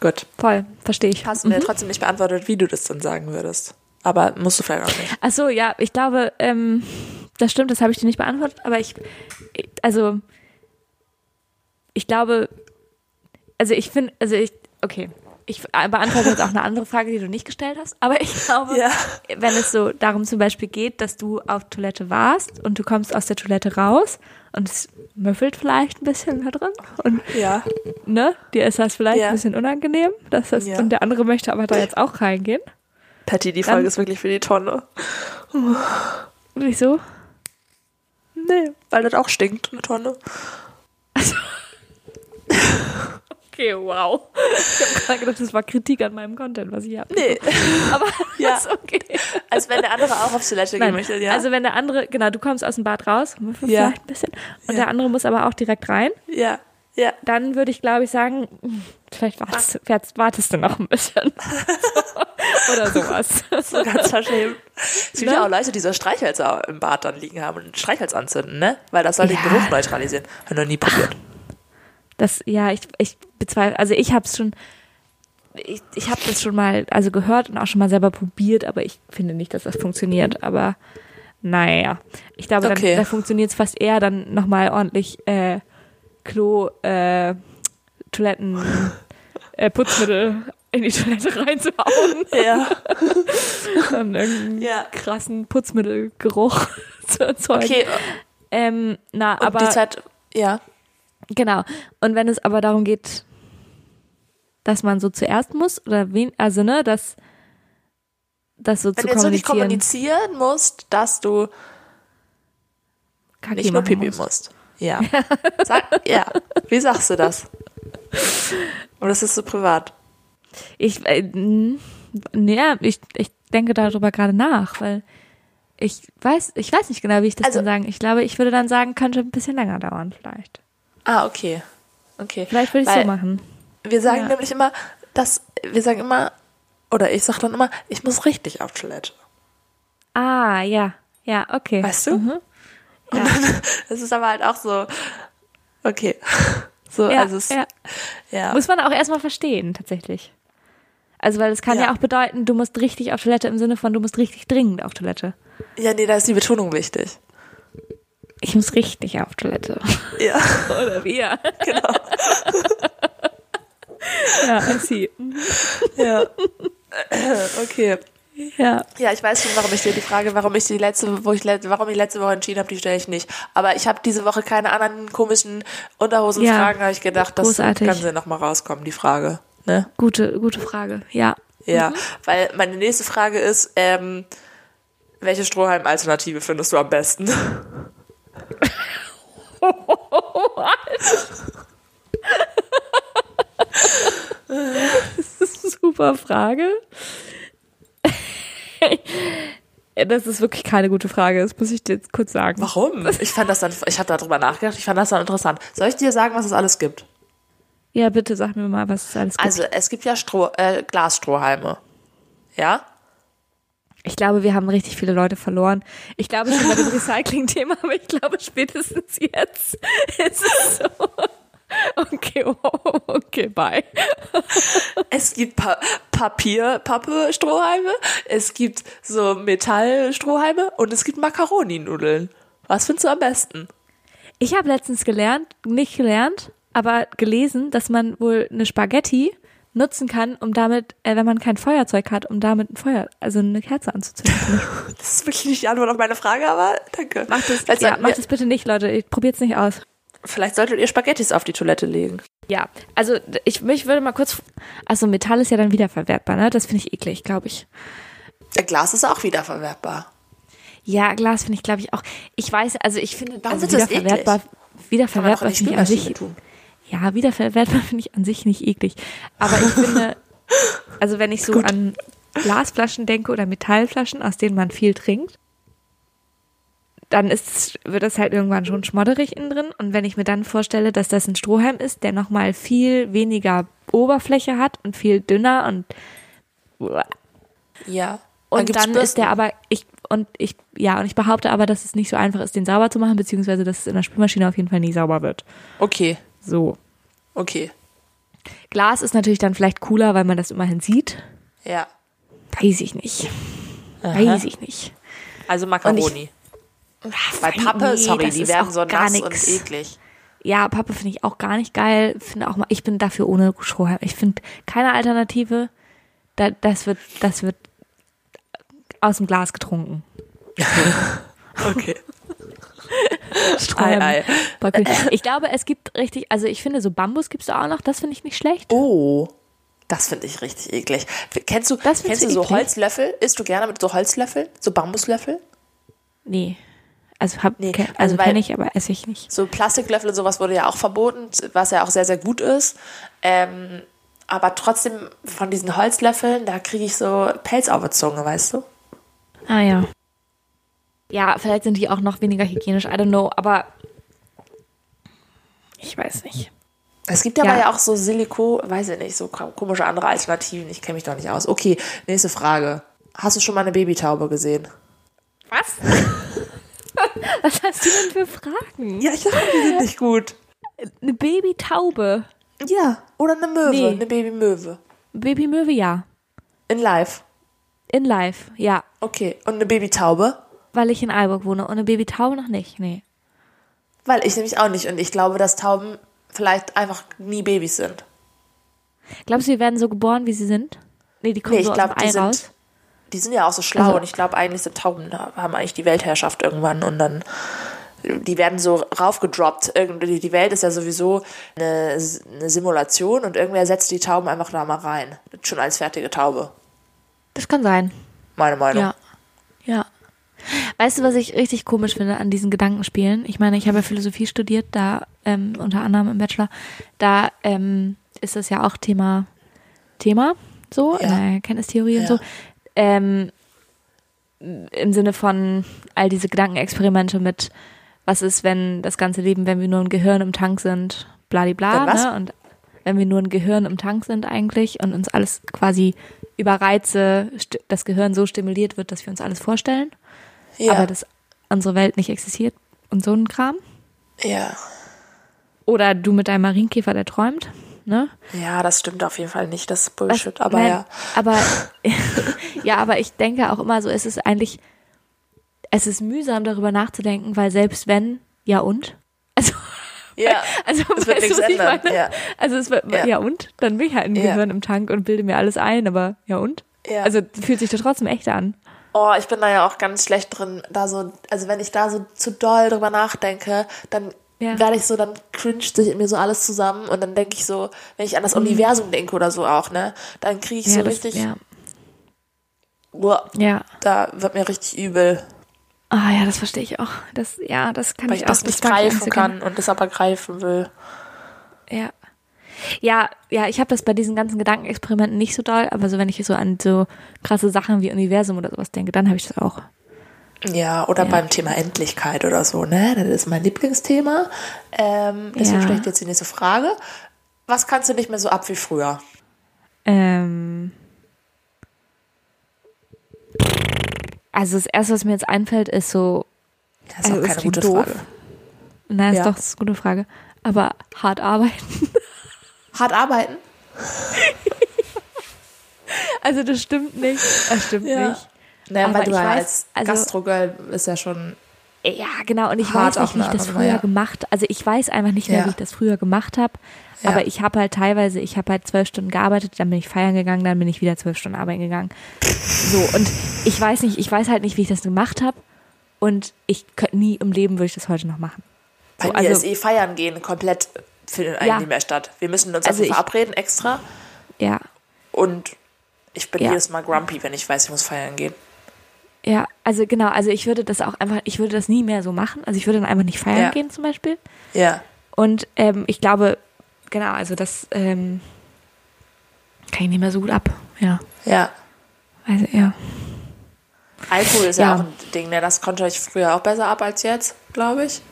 Gut. voll, verstehe ich. Hast du mir trotzdem nicht beantwortet, wie du das dann sagen würdest. Aber musst du vielleicht auch nicht. Ach so, ja, ich glaube, ähm, das stimmt, das habe ich dir nicht beantwortet, aber ich- also, ich glaube, also ich finde, also ich, okay, ich beantworte jetzt auch eine andere Frage, die du nicht gestellt hast, aber ich glaube, Ja. wenn es so darum zum Beispiel geht, dass du auf Toilette warst und du kommst aus der Toilette raus und es müffelt vielleicht ein bisschen da drin und Ja. ne, dir ist das vielleicht Ja. ein bisschen unangenehm, dass das, Ja. und der andere möchte aber da jetzt auch reingehen. Patty, die Dann- Folge ist wirklich für die Tonne. Wieso? Nee, weil das auch stinkt, eine Tonne. Okay, wow. Ich habe gerade gedacht, das war Kritik an meinem Content, was ich habe. Nee. Aber Ja. ist okay. Als wenn der andere auch auf Toilette gehen möchte, ja. Also wenn der andere, genau, du kommst aus dem Bad raus, Ja. vielleicht ein bisschen, und Ja. der andere muss aber auch direkt rein, ja, ja. dann würde ich, glaube ich, sagen, vielleicht wartest, vielleicht wartest du noch ein bisschen. Oder sowas. So ganz verschämt. Es gibt Ne? ja auch Leute, die so Streichhölzer im Bad dann liegen haben und Streichholz anzünden, ne? Weil das soll den. Geruch neutralisieren. Ich noch nie probiert. Das, ja, ich, ich bezweifle, also ich habe es schon, ich, ich habe das schon mal, also gehört und auch schon mal selber probiert, aber ich finde nicht, dass das funktioniert. Aber naja, ich glaube, Okay. dann, da funktioniert es fast eher dann nochmal ordentlich äh, Klo, äh, Toiletten, äh, Putzmittel in die Toilette reinzuhauen Ja. und irgendeinen Ja. krassen Putzmittelgeruch zu erzeugen. Okay, Ähm, na, und aber die Zeit, ja. Genau. Und wenn es aber darum geht, dass man so zuerst muss oder wen, also ne, dass das so Wenn zu du jetzt so nicht kommunizieren, kommunizieren musst, dass du Kacki nicht nur Pipi muss. musst. Ja. Sag, ja. Wie sagst du das? Oder ist das so privat? Ich, äh, ja, ich, ich denke darüber gerade nach, weil ich weiß, ich weiß nicht genau, wie ich das Also- dann sagen. Ich glaube, ich würde dann sagen, könnte ein bisschen länger dauern, vielleicht. Ah, okay. Okay. Vielleicht würde ich so machen. Wir sagen Ja. nämlich immer, dass wir sagen immer, oder ich sag dann immer, ich muss richtig auf Toilette. Ah, ja, ja, okay. Weißt du? Mhm. Und dann, das ist aber halt auch so, okay. So, Ja, also es, ja. ja. Muss man auch erstmal verstehen, tatsächlich. Also, weil es kann ja. Ja. auch bedeuten, du musst richtig auf Toilette im Sinne von, du musst richtig dringend auf Toilette. ja, nee, da ist die Betonung wichtig. Ich muss richtig auf Toilette. Ja, Oder wir. genau. Ja, I see. Ja. Okay. Ja. Ja, ich weiß schon, warum ich dir die Frage, warum ich die letzte, wo ich warum ich letzte Woche entschieden habe, die stelle ich nicht. Aber ich habe diese Woche keine anderen komischen Unterhosenfragen, Ja, habe ich gedacht, das großartig. kann sie noch mal rauskommen, die Frage. Ne? Gute, gute Frage. Ja. Ja, weil meine nächste Frage ist, ähm, welche Strohhalm-Alternative findest du am besten? Super Frage. Das ist wirklich keine gute Frage, das muss ich dir jetzt kurz sagen. Warum? Ich fand das dann, ich habe darüber nachgedacht, ich fand das dann interessant. Soll ich dir sagen, was es alles gibt? Ja, bitte sag mir mal, was es alles gibt. Also, es gibt ja Stroh, äh, Glasstrohhalme. Ja? Ich glaube, wir haben richtig viele Leute verloren. Ich glaube schon bei dem Recycling-Thema, aber ich glaube spätestens jetzt ist es so. Okay, wow, okay, bye. Es gibt pa Papier, Pappe, Strohhalme, es gibt so Metallstrohhalme und es gibt Macaroni-Nudeln. Was findest du am besten? Ich habe letztens gelernt, nicht gelernt, aber gelesen, dass man wohl eine Spaghetti nutzen kann, um damit, äh, wenn man kein Feuerzeug hat, um damit ein Feuer, also eine Kerze anzuzünden. Das ist wirklich nicht die Antwort auf meine Frage, aber danke. Macht das, Also, ja, macht das bitte nicht, Leute. Ich probiert's nicht aus. Vielleicht solltet ihr Spaghettis auf die Toilette legen. Ja, also ich mich würde mal kurz. Also Metall ist ja dann wiederverwertbar, ne? Das finde ich eklig, glaube ich. Der Glas ist auch wiederverwertbar. Ja, Glas finde ich, glaube ich, auch. Ich weiß, also ich finde, Warum also wiederverwertbar, wiederverwertbar finde ich an sich. Tun. Ja, wiederverwertbar finde ich an sich nicht eklig. Aber ich finde, also wenn ich so an Glasflaschen denke oder Metallflaschen, aus denen man viel trinkt, dann ist, wird das halt irgendwann schon schmodderig innen drin. Und wenn ich mir dann vorstelle, dass das ein Strohhalm ist, der nochmal viel weniger Oberfläche hat und viel dünner und Ja. und dann ist der Bürsten. aber ich und ich ja und ich behaupte aber, dass es nicht so einfach ist, den sauber zu machen, beziehungsweise dass es in der Spülmaschine auf jeden Fall nie sauber wird. Okay, So. okay. Glas ist natürlich dann vielleicht cooler, weil man das immerhin sieht. Ja. Weiß ich nicht. Weiß ich nicht. Also Macaroni. Bei Pappe, Nee, sorry, die werden so gar nass nix. und eklig. Ja, Pappe finde ich auch gar nicht geil. Finde auch mal, ich bin dafür ohne Strohhalm. Ich finde keine Alternative. Da, das wird, das wird aus dem Glas getrunken. Okay. Strohhalm. Ei, ei. Ich glaube, es gibt richtig, also ich finde, so Bambus gibt es auch noch, das finde ich nicht schlecht. Oh. Das finde ich richtig eklig. Kennst du, kennst du so eklig? Holzlöffel? Isst du gerne mit so Holzlöffeln? So Bambuslöffel? Nee. Also, hab, Nee, also also kenne ich, aber esse ich nicht. So Plastiklöffel und sowas wurde ja auch verboten, was ja auch sehr, sehr gut ist. Ähm, aber trotzdem von diesen Holzlöffeln, da kriege ich so Pelz auf der Zunge, weißt du? Ah ja. Ja, vielleicht sind die auch noch weniger hygienisch, I don't know, aber ich weiß nicht. Es gibt aber Ja. ja auch so Siliko, weiß ich nicht, so komische andere Alternativen. Ich kenne mich doch nicht aus. Okay, nächste Frage. Hast du schon mal eine Babytaube gesehen? Was? Was hast du denn für Fragen? Ja, ich dachte, die sind nicht gut. Eine Babytaube. Ja, oder eine Möwe, Nee. eine Babymöwe. Babymöwe, ja. In live. In live, ja. Okay, und eine Babytaube? Weil ich in Aalborg wohne. Und eine Babytaube noch nicht, nee. Weil ich nämlich auch nicht. Und ich glaube, dass Tauben vielleicht einfach nie Babys sind. Glaubst du, die werden so geboren, wie sie sind? Nee, die kommen Nee, so ich glaube, aus dem die Ei sind, raus. die sind ja auch so schlau Also- und ich glaube, eigentlich sind Tauben, da haben eigentlich die Weltherrschaft irgendwann und dann, die werden so raufgedroppt. Irgendwie, die Welt ist ja sowieso eine, eine Simulation und irgendwer setzt die Tauben einfach da mal rein. Schon als fertige Taube. Das kann sein. Meine Meinung. Ja. Weißt du, was ich richtig komisch finde an diesen Gedankenspielen? Ich meine, ich habe ja Philosophie studiert, da ähm, unter anderem im Bachelor. Da ähm, ist das ja auch Thema, Thema, so, Ja. in der Erkenntnistheorie und Ja. so. Ähm, Im Sinne von all diese Gedankenexperimente mit, was ist, wenn das ganze Leben, wenn wir nur ein Gehirn im Tank sind, bladibla, ne? Und wenn wir nur ein Gehirn im Tank sind eigentlich und uns alles quasi über Reize, das Gehirn so stimuliert wird, dass wir uns alles vorstellen, Ja. aber dass unsere Welt nicht existiert und so ein Kram. ja. Oder du mit deinem Marienkäfer, der träumt, ne? Ja, das stimmt auf jeden Fall nicht. Das ist Bullshit. Was- aber nein, ja. Aber, ja, aber ich denke auch immer so, es ist eigentlich, es ist mühsam darüber nachzudenken, weil selbst wenn, ja und? Also, Ja. also Es wird nichts ändern, ja. Also es wird, Ja. ja. und? Dann bin ich halt ein Ja. Gehirn im Tank und bilde mir alles ein, aber ja und? Ja. Also fühlt sich doch trotzdem echt an. Oh, ich bin da ja auch ganz schlecht drin, da so, also wenn ich da so zu doll drüber nachdenke, dann Ja. werde ich so, dann cringet sich in mir so alles zusammen und dann denke ich so, wenn ich an das Universum denke oder so auch, ne, dann kriege ich so Mhm. ja, das, richtig, ja. Uah, ja. da wird mir richtig übel, Ah ja, das verstehe ich auch. Das, ja, das kann weil ich ich das auch nicht greifen so kann und das aber greifen will. Ja. Ja, ja, ich habe das bei diesen ganzen Gedankenexperimenten nicht so doll, aber so wenn ich so an so krasse Sachen wie Universum oder sowas denke, dann habe ich das auch. Ja, oder Ja. beim Thema Endlichkeit oder so, ne? Das ist mein Lieblingsthema. Ähm, deswegen Ja. stelle ich jetzt die nächste Frage. Was kannst du nicht mehr so ab wie früher? Ähm, also das erste, was mir jetzt einfällt, ist so, Das ist Also, auch keine gute doof. Frage. nein, ist Ja. doch das ist eine gute Frage, aber hart arbeiten. Hart arbeiten? Also das stimmt nicht. Das stimmt Ja. nicht. Naja, Aber weil du ja als also- Gastrogirl ist ja schon. Ja, genau. Und ich weiß nicht, wie ich das früher ja. gemacht Also ich weiß einfach nicht mehr, Ja. wie ich das früher gemacht habe. Aber ich habe halt teilweise, ich habe halt zwölf Stunden gearbeitet, dann bin ich feiern gegangen, dann bin ich wieder zwölf Stunden arbeiten gegangen. So, und ich weiß nicht, ich weiß halt nicht, wie ich das gemacht habe. Und ich könnte nie im Leben würde ich das heute noch machen. Bei So, mir also- ist eh feiern gehen komplett findet eigentlich Ja. nicht mehr statt. Wir müssen uns Also ich- verabreden extra Ja, und ich bin Ja. jedes Mal grumpy, wenn ich weiß, ich muss feiern gehen. ja, also genau, also ich würde das auch einfach, ich würde das nie mehr so machen. Also ich würde dann einfach nicht feiern Ja. gehen zum Beispiel. Ja. Und ähm, ich glaube, genau, also das ähm, kann ich nicht mehr so gut ab. Ja, Ja. also ja. Alkohol ist ja, Ja. auch ein Ding, ne? Das konnte ich früher auch besser ab als jetzt, glaube ich.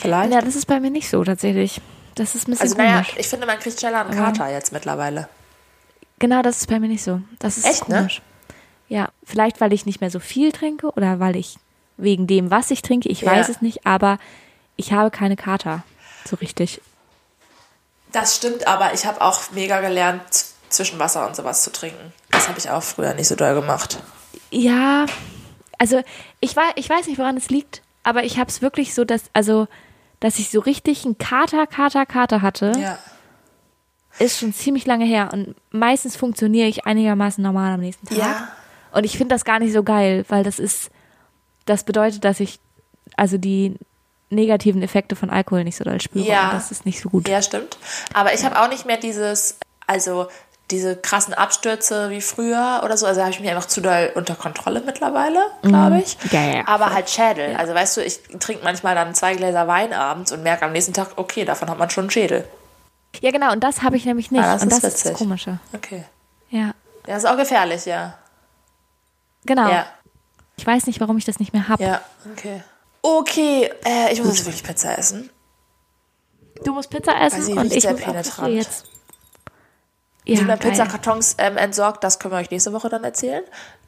Vielleicht. Ja, das ist bei mir nicht so tatsächlich. Das ist ein bisschen also naja, komisch. ich finde, man kriegt schneller einen Aber- Kater jetzt mittlerweile. Genau, das ist bei mir nicht so. Das ist Echt, ne? komisch. Ja, vielleicht weil ich nicht mehr so viel trinke oder weil ich wegen dem, was ich trinke, ich Ja. weiß es nicht, aber ich habe keine Kater. So richtig. Das stimmt, aber ich habe auch mega gelernt, zwischen Wasser und sowas zu trinken. Das habe ich auch früher nicht so doll gemacht. Ja, also ich weiß, ich weiß nicht, woran es liegt, aber ich habe es wirklich so, dass, also, dass ich so richtig einen Kater, Kater, Kater hatte, Ja. ist schon ziemlich lange her. Und meistens funktioniere ich einigermaßen normal am nächsten Tag. Ja. Und ich finde das gar nicht so geil, weil das ist, das bedeutet, dass ich also die negativen Effekte von Alkohol nicht so doll spüre. Ja. Und das ist nicht so gut. Ja, stimmt. Aber ich habe auch nicht mehr dieses, also diese krassen Abstürze wie früher oder so. Also habe ich mich einfach zu doll unter Kontrolle mittlerweile, glaube ich. Ja, ja. Aber halt Schädel. Also weißt du, ich trinke manchmal dann zwei Gläser Wein abends und merke am nächsten Tag, okay, davon hat man schon einen Schädel. Ja, genau. Und das habe ich nämlich nicht. Ah, das und ist das ist das witzig. Komische. Okay. Ja. Ja, ist auch gefährlich, ja. Genau. Ja, Ich weiß nicht, warum ich das nicht mehr habe. ja, okay. Okay, äh, ich muss jetzt wirklich Pizza essen. Du musst Pizza essen sie und ich sehr muss penetrant. jetzt. Ja, Ja, geil. Pizzakartons ähm, entsorgt, das können wir euch nächste Woche dann erzählen.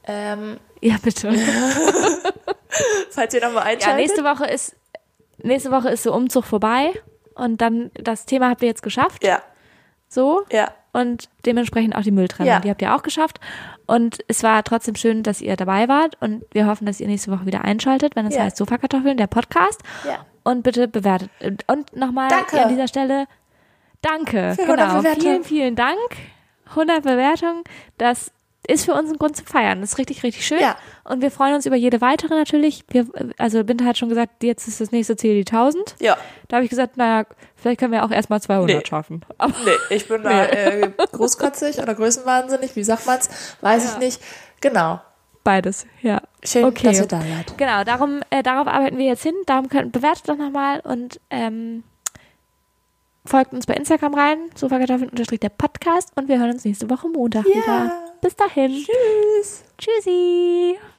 Ähm, Ja, bitte. falls ihr nochmal Ja, einschaltet. nächste Woche ist nächste Woche ist der Umzug vorbei und dann das Thema habt ihr jetzt geschafft, Ja, so ja. und dementsprechend auch die Mülltrennung, Ja. die habt ihr auch geschafft und es war trotzdem schön, dass ihr dabei wart und wir hoffen, dass ihr nächste Woche wieder einschaltet, wenn es Ja. heißt Sofakartoffeln, der Podcast Ja. und bitte bewertet und nochmal an dieser Stelle danke, Für 100 genau, Bewertungen. vielen vielen Dank, 100 Bewertungen, das ist für uns ein Grund zum Feiern. Das ist richtig, richtig schön. Ja. Und wir freuen uns über jede weitere natürlich. Wir, also Binta hat schon gesagt, jetzt ist das nächste Ziel die 1000. Ja. Da habe ich gesagt, naja, vielleicht können wir auch erstmal 200 Nee. schaffen. Aber Nee, ich bin da äh, großkotzig oder größenwahnsinnig, wie sagt man's? Weiß ich nicht. Genau. beides, ja. Schön, Okay. dass ihr da seid. Genau, darum, äh, darauf arbeiten wir jetzt hin. Darum könnt, bewertet doch nochmal und ähm, folgt uns bei Instagram rein, sofakartoffeln der Podcast und wir hören uns nächste Woche Montag wieder. Bis dahin. Tschüss. Tschüssi.